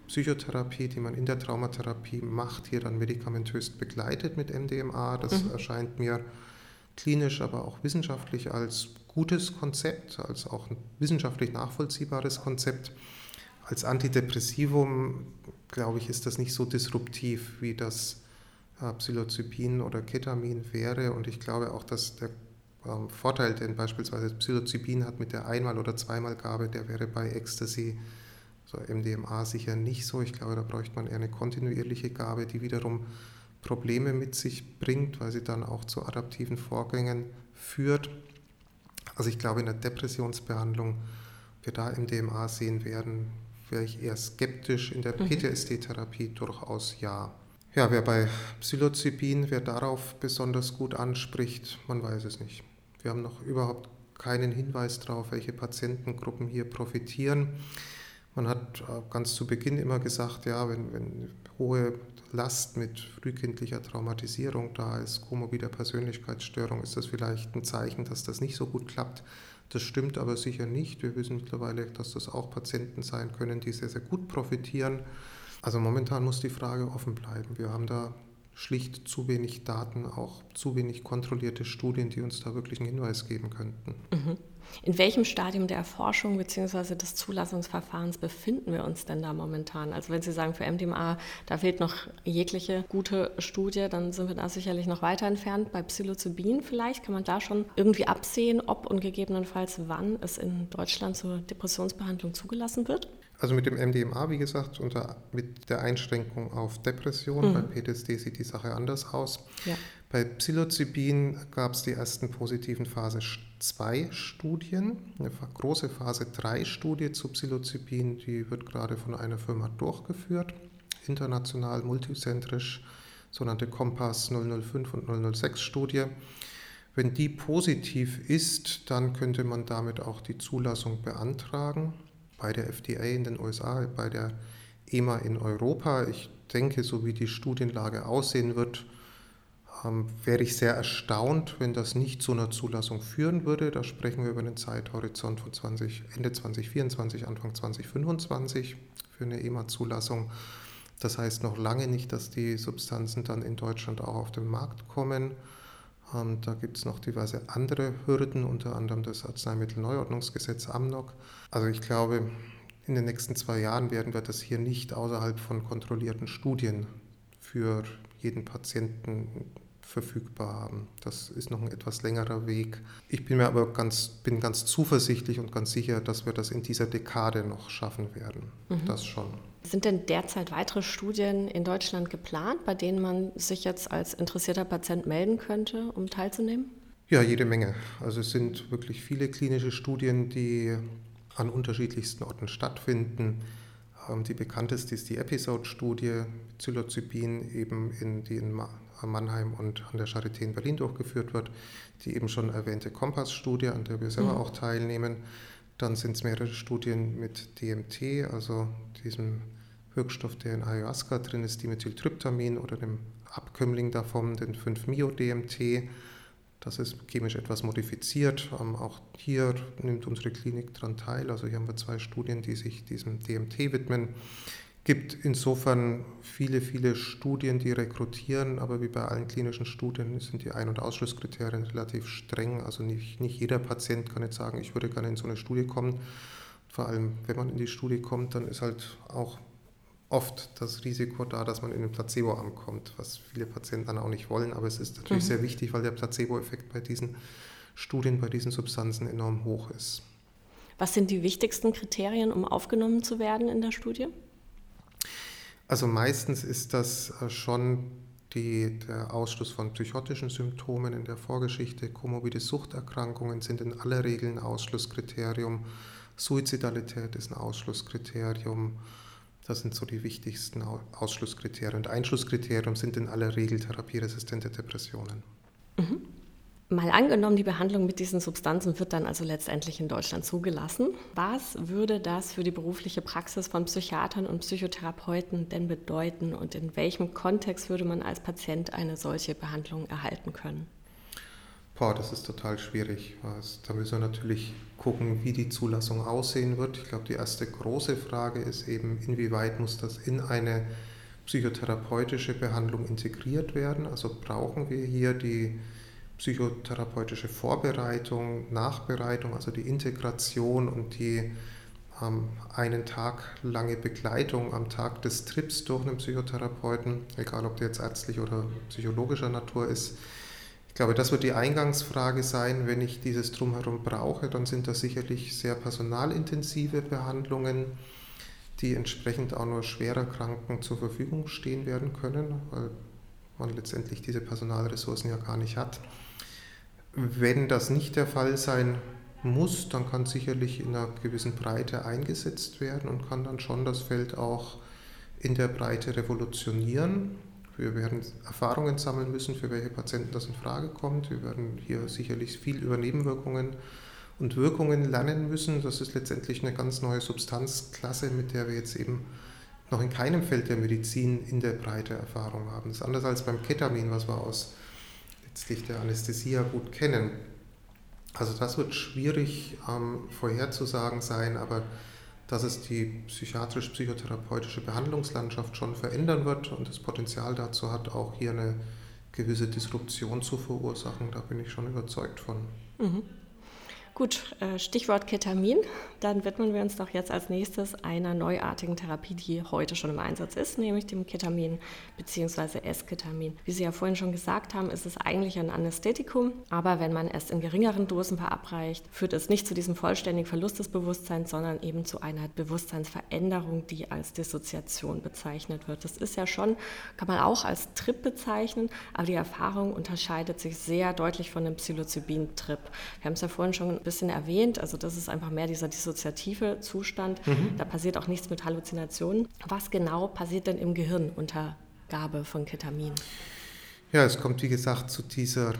Psychotherapie, die man in der Traumatherapie macht, hier dann medikamentös begleitet mit MDMA, das mhm. erscheint mir klinisch, aber auch wissenschaftlich als gutes Konzept, als auch ein wissenschaftlich nachvollziehbares Konzept. Als Antidepressivum, glaube ich, ist das nicht so disruptiv, wie das Psilocybin oder Ketamin wäre. Und ich glaube auch, dass der ähm, Vorteil, den beispielsweise Psilocybin hat mit der Einmal- oder Zweimalgabe, der wäre bei Ecstasy, so MDMA sicher nicht so. Ich glaube, da bräuchte man eher eine kontinuierliche Gabe, die wiederum Probleme mit sich bringt, weil sie dann auch zu adaptiven Vorgängen führt. Also ich glaube, in der Depressionsbehandlung, wir da MDMA sehen werden, wäre ich eher skeptisch. In der mhm. PTSD-Therapie durchaus ja. Ja, wer bei Psilocybin, wer darauf besonders gut anspricht, man weiß es nicht. Wir haben noch überhaupt keinen Hinweis darauf, welche Patientengruppen hier profitieren. Man hat äh, ganz zu Beginn immer gesagt, ja, wenn, wenn hohe Last mit frühkindlicher Traumatisierung da ist, komorbider Persönlichkeitsstörung, ist das vielleicht ein Zeichen, dass das nicht so gut klappt. Das stimmt aber sicher nicht. Wir wissen mittlerweile, dass das auch Patienten sein können, die sehr, sehr gut profitieren. Also momentan muss die Frage offen bleiben. Wir haben da schlicht zu wenig Daten, auch zu wenig kontrollierte Studien, die uns da wirklich einen Hinweis geben könnten. Mhm. In welchem Stadium der Erforschung bzw. des Zulassungsverfahrens befinden wir uns denn da momentan? Also wenn Sie sagen, für MDMA, da fehlt noch jegliche gute Studie, dann sind wir da sicherlich noch weiter entfernt. Bei Psilocybin vielleicht kann man da schon irgendwie absehen, ob und gegebenenfalls wann es in Deutschland zur Depressionsbehandlung zugelassen wird? Also mit dem MDMA, wie gesagt, unter, mit der Einschränkung auf Depression. Mhm. Bei PTSD sieht die Sache anders aus. Ja. Bei Psilocybin gab es die ersten positiven Phase 2 Studien, eine große Phase 3 Studie zu Psilocybin, die wird gerade von einer Firma durchgeführt, international, multizentrisch, sogenannte Kompass 005 und 006 Studie. Wenn die positiv ist, dann könnte man damit auch die Zulassung beantragen bei der FDA in den USA, bei der EMA in Europa. Ich denke, so wie die Studienlage aussehen wird, ähm, wäre ich sehr erstaunt, wenn das nicht zu einer Zulassung führen würde. Da sprechen wir über einen Zeithorizont von 20, Ende 2024, Anfang 2025 für eine EMA-Zulassung. Das heißt noch lange nicht, dass die Substanzen dann in Deutschland auch auf den Markt kommen. Ähm, da gibt es noch diverse andere Hürden, unter anderem das Arzneimittelneuordnungsgesetz AMNOG. Also ich glaube, in den nächsten zwei Jahren werden wir das hier nicht außerhalb von kontrollierten Studien für jeden Patienten verfügbar haben. Das ist noch ein etwas längerer Weg. Ich bin mir aber ganz, bin ganz zuversichtlich und ganz sicher, dass wir das in dieser Dekade noch schaffen werden. Mhm. Das schon. Sind denn derzeit weitere Studien in Deutschland geplant, bei denen man sich jetzt als interessierter Patient melden könnte, um teilzunehmen? Ja, jede Menge. Also es sind wirklich viele klinische Studien, die an unterschiedlichsten Orten stattfinden. Ähm, die bekannteste ist die Episode-Studie, Psilocybin, eben in, die in Mannheim und an der Charité in Berlin durchgeführt wird. Die eben schon erwähnte Kompass-Studie, an der wir selber mhm. auch teilnehmen. Dann sind es mehrere Studien mit DMT, also diesem Wirkstoff, der in Ayahuasca drin ist, Dimethyltryptamin oder dem Abkömmling davon, den 5-Mio-DMT. Das ist chemisch etwas modifiziert. Ähm, auch hier nimmt unsere Klinik daran teil. Also hier haben wir zwei Studien, die sich diesem DMT widmen gibt insofern viele, viele Studien, die rekrutieren, aber wie bei allen klinischen Studien sind die Ein- und Ausschlusskriterien relativ streng. Also nicht, nicht jeder Patient kann jetzt sagen, ich würde gerne in so eine Studie kommen. Vor allem, wenn man in die Studie kommt, dann ist halt auch oft das Risiko da, dass man in den Placebo-Arm kommt, was viele Patienten dann auch nicht wollen. Aber es ist natürlich mhm. sehr wichtig, weil der Placebo-Effekt bei diesen Studien, bei diesen Substanzen enorm hoch ist. Was sind die wichtigsten Kriterien, um aufgenommen zu werden in der Studie? Also meistens ist das äh, schon die, der Ausschluss von psychotischen Symptomen in der Vorgeschichte. Komorbide Suchterkrankungen sind in aller Regel ein Ausschlusskriterium. Suizidalität ist ein Ausschlusskriterium. Das sind so die wichtigsten Ausschlusskriterien. Und Einschlusskriterium sind in aller Regel therapieresistente Depressionen. Mhm. Mal angenommen, die Behandlung mit diesen Substanzen wird dann also letztendlich in Deutschland zugelassen. Was würde das für die berufliche Praxis von Psychiatern und Psychotherapeuten denn bedeuten und in welchem Kontext würde man als Patient eine solche Behandlung erhalten können? Boah, das ist total schwierig. Da müssen wir natürlich gucken, wie die Zulassung aussehen wird. Ich glaube, die erste große Frage ist eben, inwieweit muss das in eine psychotherapeutische Behandlung integriert werden? Also brauchen wir hier die psychotherapeutische Vorbereitung, Nachbereitung, also die Integration und die ähm, einen Tag lange Begleitung am Tag des Trips durch einen Psychotherapeuten, egal ob der jetzt ärztlich oder psychologischer Natur ist. Ich glaube, das wird die Eingangsfrage sein. Wenn ich dieses Drumherum brauche, dann sind das sicherlich sehr personalintensive Behandlungen, die entsprechend auch nur schwerer Kranken zur Verfügung stehen werden können, weil man letztendlich diese Personalressourcen ja gar nicht hat. Wenn das nicht der Fall sein muss, dann kann sicherlich in einer gewissen Breite eingesetzt werden und kann dann schon das Feld auch in der Breite revolutionieren. Wir werden Erfahrungen sammeln müssen, für welche Patienten das in Frage kommt. Wir werden hier sicherlich viel über Nebenwirkungen und Wirkungen lernen müssen. Das ist letztendlich eine ganz neue Substanzklasse, mit der wir jetzt eben noch in keinem Feld der Medizin in der Breite Erfahrung haben. Das ist anders als beim Ketamin, was wir aus letztlich der Anästhesie gut kennen. Also das wird schwierig ähm, vorherzusagen sein, aber dass es die psychiatrisch-psychotherapeutische Behandlungslandschaft schon verändern wird und das Potenzial dazu hat, auch hier eine gewisse Disruption zu verursachen, da bin ich schon überzeugt von. Mhm. Gut, äh, Stichwort Ketamin. Dann widmen wir uns doch jetzt als nächstes einer neuartigen Therapie, die heute schon im Einsatz ist, nämlich dem Ketamin bzw. Esketamin. Wie Sie ja vorhin schon gesagt haben, ist es eigentlich ein Anästhetikum, aber wenn man es in geringeren Dosen verabreicht, führt es nicht zu diesem vollständigen Verlust des Bewusstseins, sondern eben zu einer Bewusstseinsveränderung, die als Dissoziation bezeichnet wird. Das ist ja schon, kann man auch als Trip bezeichnen, aber die Erfahrung unterscheidet sich sehr deutlich von dem Psilocybin-Trip. Wir haben es ja vorhin schon ein bisschen erwähnt. Also das ist einfach mehr dieser dissoziative Zustand. Mhm. Da passiert auch nichts mit Halluzinationen. Was genau passiert denn im Gehirn unter Gabe von Ketamin? Ja, es kommt wie gesagt zu dieser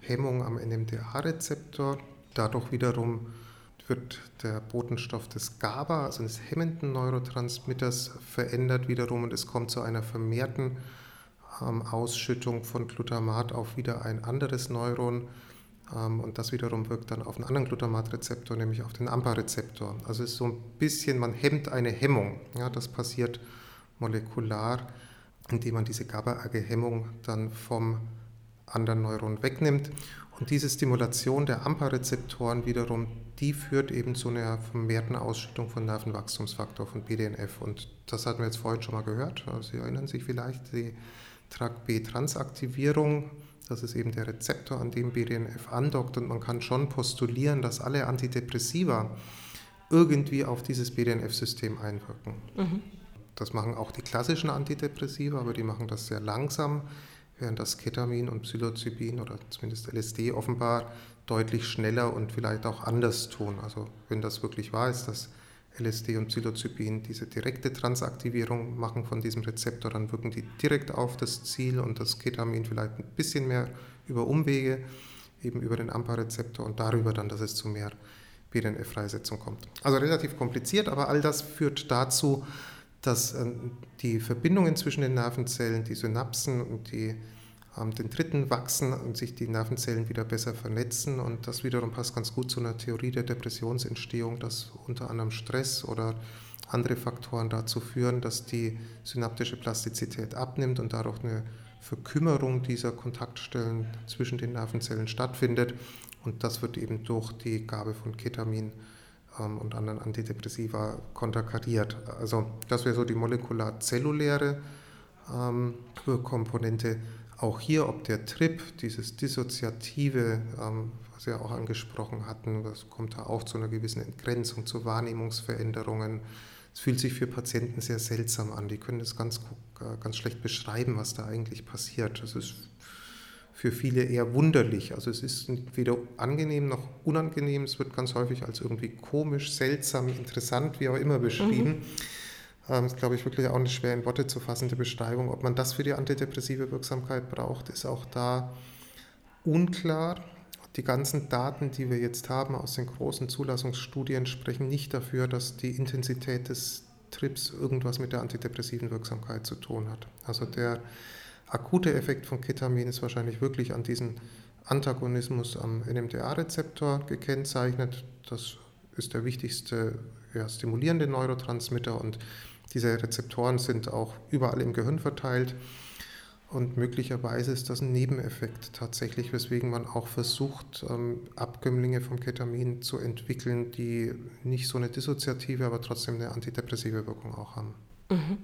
Hemmung am NMDA-Rezeptor. Dadurch wiederum wird der Botenstoff des GABA, also des hemmenden Neurotransmitters, verändert wiederum und es kommt zu einer vermehrten ähm, Ausschüttung von Glutamat auf wieder ein anderes Neuron. Ähm, und das wiederum wirkt dann auf einen anderen Glutamatrezeptor, nämlich auf den AMPA-Rezeptor. Also es ist so ein bisschen, man hemmt eine Hemmung. Ja, das passiert molekular, indem man diese GABA-AG-Hemmung dann vom anderen Neuron wegnimmt. Und diese Stimulation der AMPA-Rezeptoren wiederum, die führt eben zu einer vermehrten Ausschüttung von Nervenwachstumsfaktor, von BDNF. Und das hatten wir jetzt vorhin schon mal gehört. Sie erinnern sich vielleicht, die TRAC-B-Transaktivierung das ist eben der Rezeptor, an dem BDNF andockt und man kann schon postulieren, dass alle Antidepressiva irgendwie auf dieses BDNF-System einwirken. Mhm. Das machen auch die klassischen Antidepressiva, aber die machen das sehr langsam, während das Ketamin und Psilocybin oder zumindest LSD offenbar deutlich schneller und vielleicht auch anders tun. Also wenn das wirklich wahr ist, dass LSD und Psilocybin diese direkte Transaktivierung machen von diesem Rezeptor, dann wirken die direkt auf das Ziel und das Ketamin vielleicht ein bisschen mehr über Umwege, eben über den AMPA-Rezeptor und darüber dann, dass es zu mehr BDNF-Freisetzung kommt. Also relativ kompliziert, aber all das führt dazu, dass ähm, die Verbindungen zwischen den Nervenzellen, die Synapsen und die den dritten wachsen und sich die Nervenzellen wieder besser vernetzen. Und das wiederum passt ganz gut zu einer Theorie der Depressionsentstehung, dass unter anderem Stress oder andere Faktoren dazu führen, dass die synaptische Plastizität abnimmt und dadurch eine Verkümmerung dieser Kontaktstellen zwischen den Nervenzellen stattfindet. Und das wird eben durch die Gabe von Ketamin ähm, und anderen Antidepressiva konterkariert. Also das wäre so die molekular-zelluläre ähm, Komponente auch hier, ob der Trip, dieses Dissoziative, ähm, was wir auch angesprochen hatten, das kommt da auch zu einer gewissen Entgrenzung, zu Wahrnehmungsveränderungen. Es fühlt sich für Patienten sehr seltsam an. Die können das ganz, äh, ganz schlecht beschreiben, was da eigentlich passiert. Das ist für viele eher wunderlich. Also es ist weder angenehm noch unangenehm. Es wird ganz häufig als irgendwie komisch, seltsam, interessant, wie auch immer beschrieben. Mhm. Ähm, ist, glaube ich, wirklich auch eine schwer in Worte zu fassende Beschreibung. Ob man das für die antidepressive Wirksamkeit braucht, ist auch da unklar. Die ganzen Daten, die wir jetzt haben aus den großen Zulassungsstudien, sprechen nicht dafür, dass die Intensität des Trips irgendwas mit der antidepressiven Wirksamkeit zu tun hat. Also der akute Effekt von Ketamin ist wahrscheinlich wirklich an diesem Antagonismus am NMDA-Rezeptor gekennzeichnet. Das ist der wichtigste ja, stimulierende Neurotransmitter und diese Rezeptoren sind auch überall im Gehirn verteilt. Und möglicherweise ist das ein Nebeneffekt tatsächlich, weswegen man auch versucht, ähm, Abkömmlinge vom Ketamin zu entwickeln, die nicht so eine dissoziative, aber trotzdem eine antidepressive Wirkung auch haben. Mhm.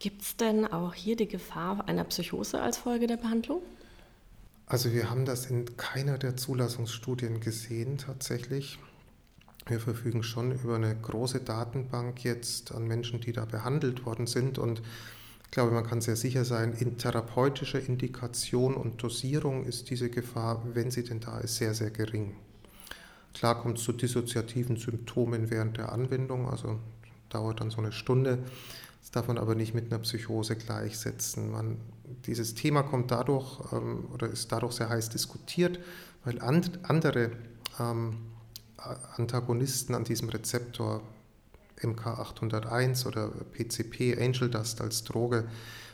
Gibt es denn auch hier die Gefahr einer Psychose als Folge der Behandlung? Also wir haben das in keiner der Zulassungsstudien gesehen tatsächlich. Wir verfügen schon über eine große Datenbank jetzt an Menschen, die da behandelt worden sind. Und ich glaube, man kann sehr sicher sein, in therapeutischer Indikation und Dosierung ist diese Gefahr, wenn sie denn da ist, sehr, sehr gering. Klar kommt es zu dissoziativen Symptomen während der Anwendung, also dauert dann so eine Stunde. Das darf man aber nicht mit einer Psychose gleichsetzen. Man, dieses Thema kommt dadurch ähm, oder ist dadurch sehr heiß diskutiert, weil and, andere ähm, Antagonisten an diesem Rezeptor MK801 oder PCP, Angel Dust als Droge,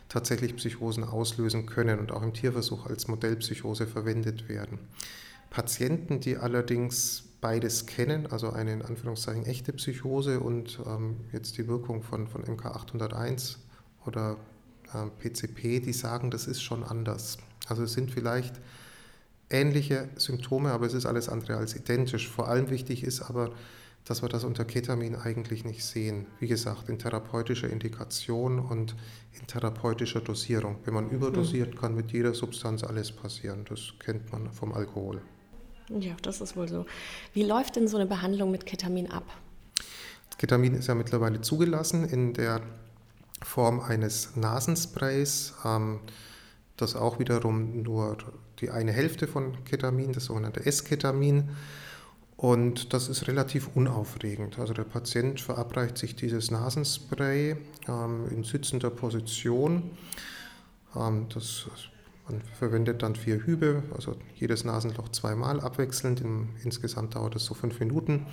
tatsächlich Psychosen auslösen können und auch im Tierversuch als Modellpsychose verwendet werden. Patienten, die allerdings beides kennen, also eine in Anführungszeichen echte Psychose und ähm, jetzt die Wirkung von, von MK801 oder äh, PCP, die sagen, das ist schon anders. Also es sind vielleicht ähnliche Symptome, aber es ist alles andere als identisch. Vor allem wichtig ist aber, dass wir das unter Ketamin eigentlich nicht sehen. Wie gesagt, in therapeutischer Indikation und in therapeutischer Dosierung. Wenn man überdosiert, kann mit jeder Substanz alles passieren. Das kennt man vom Alkohol. Ja, das ist wohl so. Wie läuft denn so eine Behandlung mit Ketamin ab? Ketamin ist ja mittlerweile zugelassen in der Form eines Nasensprays, ähm, das auch wiederum nur die eine Hälfte von Ketamin, das sogenannte S-Ketamin, und das ist relativ unaufregend. Also der Patient verabreicht sich dieses Nasenspray ähm, in sitzender Position. Ähm, das, man verwendet dann vier Hübe, also jedes Nasenloch zweimal abwechselnd. In, insgesamt dauert es so fünf Minuten.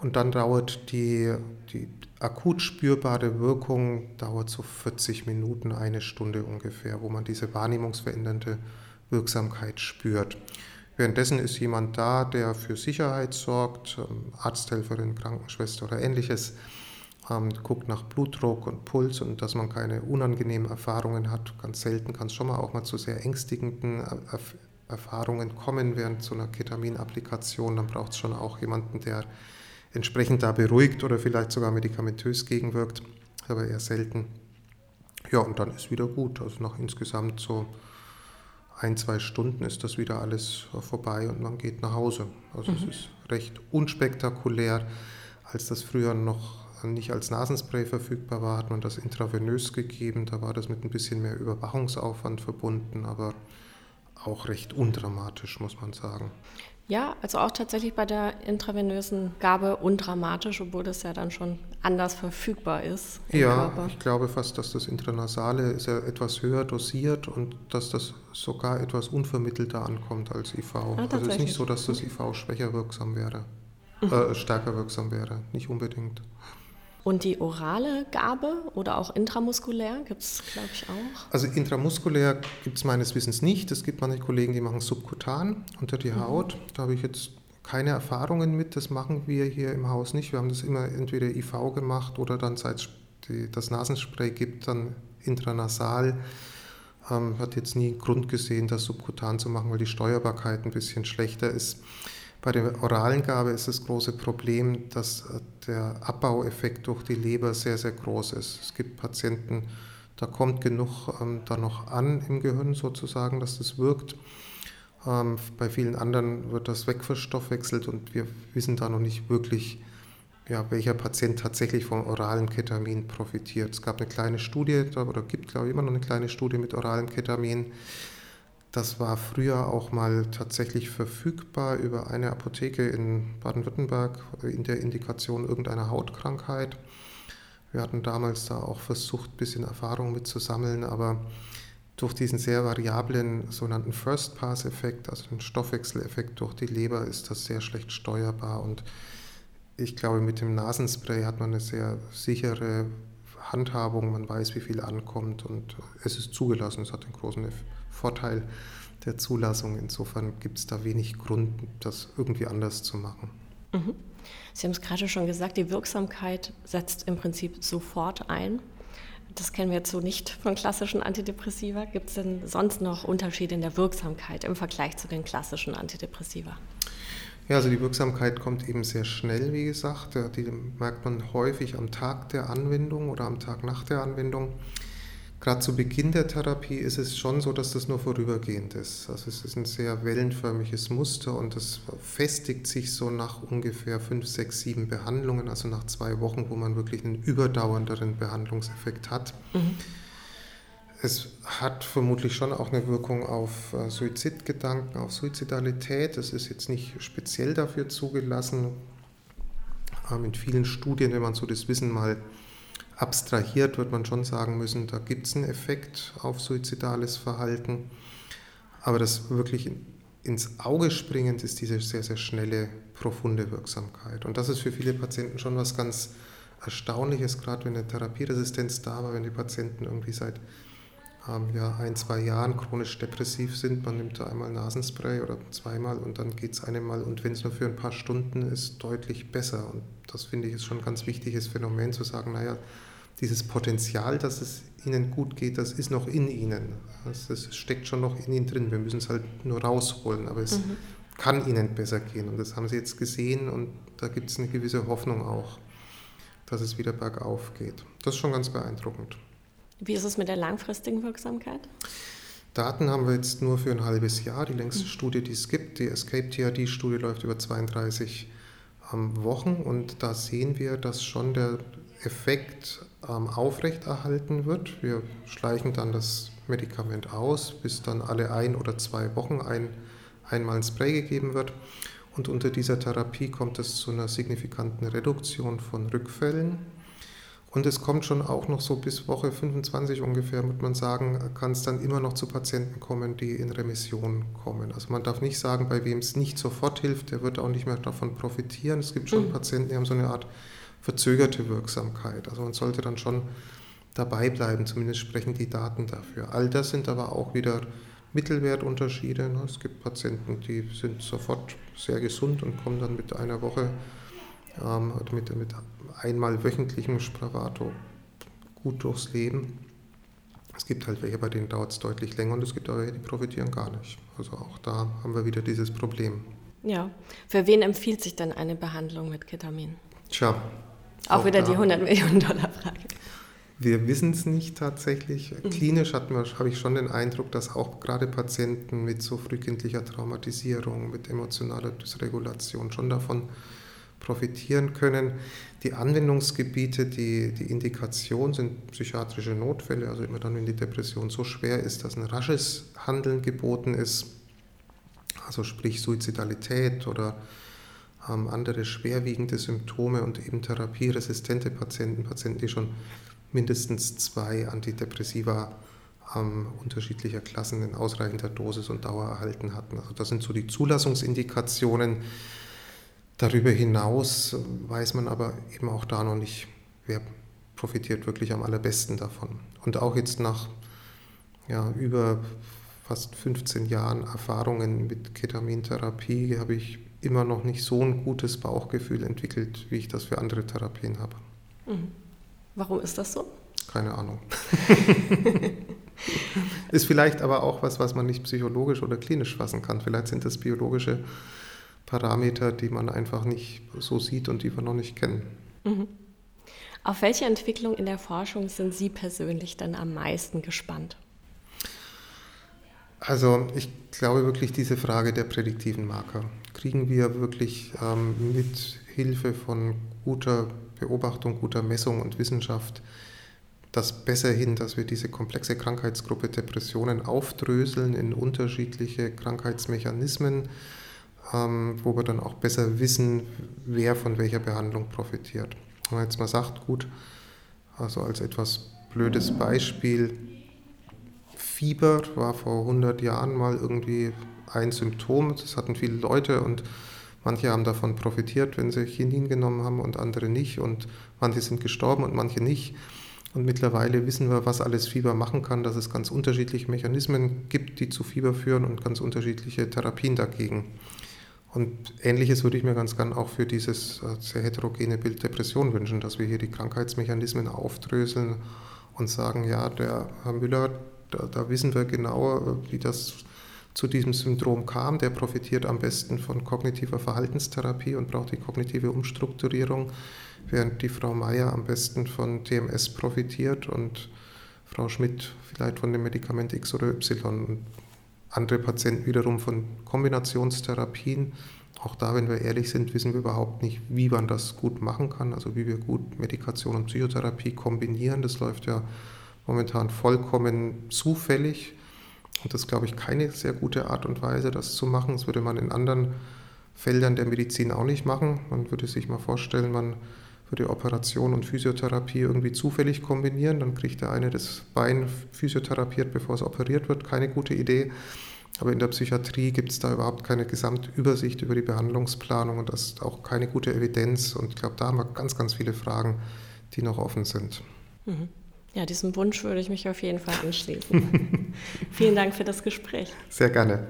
Und dann dauert die, die akut spürbare Wirkung dauert so 40 Minuten, eine Stunde ungefähr, wo man diese wahrnehmungsverändernde Wirksamkeit spürt. Währenddessen ist jemand da, der für Sicherheit sorgt, ähm, Arzthelferin, Krankenschwester oder ähnliches, ähm, guckt nach Blutdruck und Puls und dass man keine unangenehmen Erfahrungen hat. Ganz selten kann es schon mal auch mal zu sehr ängstigenden Erfahrungen kommen während so einer Ketaminapplikation. Dann braucht es schon auch jemanden, der entsprechend da beruhigt oder vielleicht sogar medikamentös gegenwirkt, aber eher selten. Ja, und dann ist wieder gut. Also nach insgesamt so ein, zwei Stunden ist das wieder alles vorbei und man geht nach Hause. Also mhm. es ist recht unspektakulär, als das früher noch nicht als Nasenspray verfügbar war, hat man das intravenös gegeben. Da war das mit ein bisschen mehr Überwachungsaufwand verbunden, aber auch recht undramatisch, muss man sagen. Ja, also auch tatsächlich bei der intravenösen Gabe undramatisch, obwohl das ja dann schon anders verfügbar ist. ja, Körper. ich glaube fast, dass das Intranasale ist ja etwas höher dosiert und dass das sogar etwas unvermittelter ankommt als IV. Ah, also es ist nicht so, dass das IV schwächer wirksam wäre, mhm. äh, stärker wirksam wäre, nicht unbedingt. Und die orale Gabe oder auch intramuskulär gibt es, glaube ich, auch? Also intramuskulär gibt es meines Wissens nicht. Es gibt manche Kollegen, die machen subkutan unter die mhm. Haut. Da habe ich jetzt keine Erfahrungen mit. Das machen wir hier im Haus nicht. Wir haben das immer entweder IV gemacht oder dann, seit das Nasenspray gibt, dann intranasal. Ähm, hat jetzt nie Grund gesehen, das subkutan zu machen, weil die Steuerbarkeit ein bisschen schlechter ist. Bei der oralen Gabe ist das große Problem, dass äh, der Abbaueffekt durch die Leber sehr, sehr groß ist. Es gibt Patienten, da kommt genug ähm, da noch an im Gehirn sozusagen, dass das wirkt. Ähm, bei vielen anderen wird das wegverstoffwechselt und wir wissen da noch nicht wirklich, ja, welcher Patient tatsächlich vom oralen Ketamin profitiert. Es gab eine kleine Studie, oder gibt glaube ich immer noch eine kleine Studie mit oralem Ketamin das war früher auch mal tatsächlich verfügbar über eine Apotheke in Baden-Württemberg in der Indikation irgendeiner Hautkrankheit. Wir hatten damals da auch versucht, ein bisschen Erfahrung mitzusammeln, aber durch diesen sehr variablen sogenannten First-Pass-Effekt, also den Stoffwechseleffekt durch die Leber, ist das sehr schlecht steuerbar. Und ich glaube, mit dem Nasenspray hat man eine sehr sichere Handhabung, man weiß, wie viel ankommt und es ist zugelassen, es hat den großen Effekt. Vorteil der Zulassung. Insofern gibt es da wenig Grund, das irgendwie anders zu machen. Mhm. Sie haben es gerade schon gesagt, die Wirksamkeit setzt im Prinzip sofort ein. Das kennen wir jetzt so nicht von klassischen Antidepressiva. Gibt es denn sonst noch Unterschiede in der Wirksamkeit im Vergleich zu den klassischen Antidepressiva? Ja, also die Wirksamkeit kommt eben sehr schnell, wie gesagt. Die merkt man häufig am Tag der Anwendung oder am Tag nach der Anwendung. Gerade zu Beginn der Therapie ist es schon so, dass das nur vorübergehend ist. Also es ist ein sehr wellenförmiges Muster und das festigt sich so nach ungefähr fünf, sechs, sieben Behandlungen, also nach zwei Wochen, wo man wirklich einen überdauernderen Behandlungseffekt hat. Mhm. Es hat vermutlich schon auch eine Wirkung auf äh, Suizidgedanken, auf Suizidalität. Das ist jetzt nicht speziell dafür zugelassen. Ähm, in vielen Studien, wenn man so das Wissen mal abstrahiert, wird man schon sagen müssen, da gibt es einen Effekt auf suizidales Verhalten. Aber das wirklich ins Auge springend ist diese sehr, sehr schnelle, profunde Wirksamkeit. Und das ist für viele Patienten schon was ganz Erstaunliches, gerade wenn eine Therapieresistenz da war, wenn die Patienten irgendwie seit ähm, ja, ein, zwei Jahren chronisch depressiv sind. Man nimmt da einmal Nasenspray oder zweimal und dann geht es einem mal. Und wenn es nur für ein paar Stunden ist, deutlich besser. Und das finde ich ist schon ein ganz wichtiges Phänomen zu sagen, naja, dieses Potenzial, dass es ihnen gut geht, das ist noch in ihnen. Das steckt schon noch in ihnen drin. Wir müssen es halt nur rausholen, aber es mhm. kann ihnen besser gehen. Und das haben sie jetzt gesehen und da gibt es eine gewisse Hoffnung auch, dass es wieder bergauf geht. Das ist schon ganz beeindruckend. Wie ist es mit der langfristigen Wirksamkeit? Daten haben wir jetzt nur für ein halbes Jahr. Die längste mhm. Studie, die es gibt, die Escape TRD-Studie, läuft über 32 ähm, Wochen und da sehen wir, dass schon der Effekt ähm, aufrechterhalten wird. Wir schleichen dann das Medikament aus, bis dann alle ein oder zwei Wochen ein, einmal ein Spray gegeben wird. Und unter dieser Therapie kommt es zu einer signifikanten Reduktion von Rückfällen. Und es kommt schon auch noch so bis Woche 25 ungefähr, muss man sagen, kann es dann immer noch zu Patienten kommen, die in Remission kommen. Also man darf nicht sagen, bei wem es nicht sofort hilft, der wird auch nicht mehr davon profitieren. Es gibt schon mhm. Patienten, die haben so eine Art verzögerte Wirksamkeit. Also man sollte dann schon dabei bleiben, zumindest sprechen die Daten dafür. All das sind aber auch wieder Mittelwertunterschiede. Ne? Es gibt Patienten, die sind sofort sehr gesund und kommen dann mit einer Woche ähm, mit, mit einmal wöchentlichem Spravato gut durchs Leben. Es gibt halt welche, bei denen dauert es deutlich länger und es gibt aber welche, die profitieren gar nicht. Also auch da haben wir wieder dieses Problem. Ja, für wen empfiehlt sich dann eine Behandlung mit Ketamin? Tja, auch, auch wieder die 100 Millionen Dollar Frage. Wir wissen es nicht tatsächlich. Mhm. Klinisch habe ich schon den Eindruck, dass auch gerade Patienten mit so frühkindlicher Traumatisierung, mit emotionaler Dysregulation schon davon profitieren können. Die Anwendungsgebiete, die, die Indikation sind psychiatrische Notfälle, also immer dann, wenn die Depression so schwer ist, dass ein rasches Handeln geboten ist, also sprich Suizidalität oder ähm, andere schwerwiegende Symptome und eben therapieresistente Patienten, Patienten, die schon mindestens zwei Antidepressiva ähm, unterschiedlicher Klassen in ausreichender Dosis und Dauer erhalten hatten. Also das sind so die Zulassungsindikationen. Darüber hinaus weiß man aber eben auch da noch nicht, wer profitiert wirklich am allerbesten davon. Und auch jetzt nach ja, über fast 15 Jahren Erfahrungen mit Ketamintherapie habe ich immer noch nicht so ein gutes Bauchgefühl entwickelt, wie ich das für andere Therapien habe. Mhm. Warum ist das so? Keine Ahnung. ist vielleicht aber auch was, was man nicht psychologisch oder klinisch fassen kann. Vielleicht sind das biologische Parameter, die man einfach nicht so sieht und die wir noch nicht kennen. Mhm. Auf welche Entwicklung in der Forschung sind Sie persönlich dann am meisten gespannt? Also ich glaube wirklich diese Frage der prädiktiven Marker. Kriegen wir wirklich ähm, mit Hilfe von guter Beobachtung, guter Messung und Wissenschaft das besser hin, dass wir diese komplexe Krankheitsgruppe Depressionen aufdröseln in unterschiedliche Krankheitsmechanismen, ähm, wo wir dann auch besser wissen, wer von welcher Behandlung profitiert. Wenn man jetzt mal sagt, gut, also als etwas blödes Beispiel, Fieber war vor 100 Jahren mal irgendwie ein Symptom. Das hatten viele Leute und manche haben davon profitiert, wenn sie Chinin genommen haben und andere nicht. Und manche sind gestorben und manche nicht. Und mittlerweile wissen wir, was alles Fieber machen kann, dass es ganz unterschiedliche Mechanismen gibt, die zu Fieber führen und ganz unterschiedliche Therapien dagegen. Und ähnliches würde ich mir ganz gern auch für dieses äh, sehr heterogene Bild Depression wünschen, dass wir hier die Krankheitsmechanismen aufdröseln und sagen, ja, der Herr Müller, da, da wissen wir genau, wie das zu diesem Syndrom kam. Der profitiert am besten von kognitiver Verhaltenstherapie und braucht die kognitive Umstrukturierung, während die Frau Meier am besten von TMS profitiert und Frau Schmidt vielleicht von dem Medikament X oder Y. Und andere Patienten wiederum von Kombinationstherapien. Auch da, wenn wir ehrlich sind, wissen wir überhaupt nicht, wie man das gut machen kann, also wie wir gut Medikation und Psychotherapie kombinieren. Das läuft ja momentan vollkommen zufällig. Und das ist, glaube ich, keine sehr gute Art und Weise, das zu machen. Das würde man in anderen Feldern der Medizin auch nicht machen. Man würde sich mal vorstellen, man würde Operation und Physiotherapie irgendwie zufällig kombinieren. Dann kriegt der eine das Bein physiotherapiert, bevor es operiert wird. Keine gute Idee. Aber in der Psychiatrie gibt es da überhaupt keine Gesamtübersicht über die Behandlungsplanung und das ist auch keine gute Evidenz. Und ich glaube, da haben wir ganz, ganz viele Fragen, die noch offen sind. Mhm. Ja, diesem Wunsch würde ich mich auf jeden Fall anschließen. Vielen Dank für das Gespräch. Sehr gerne.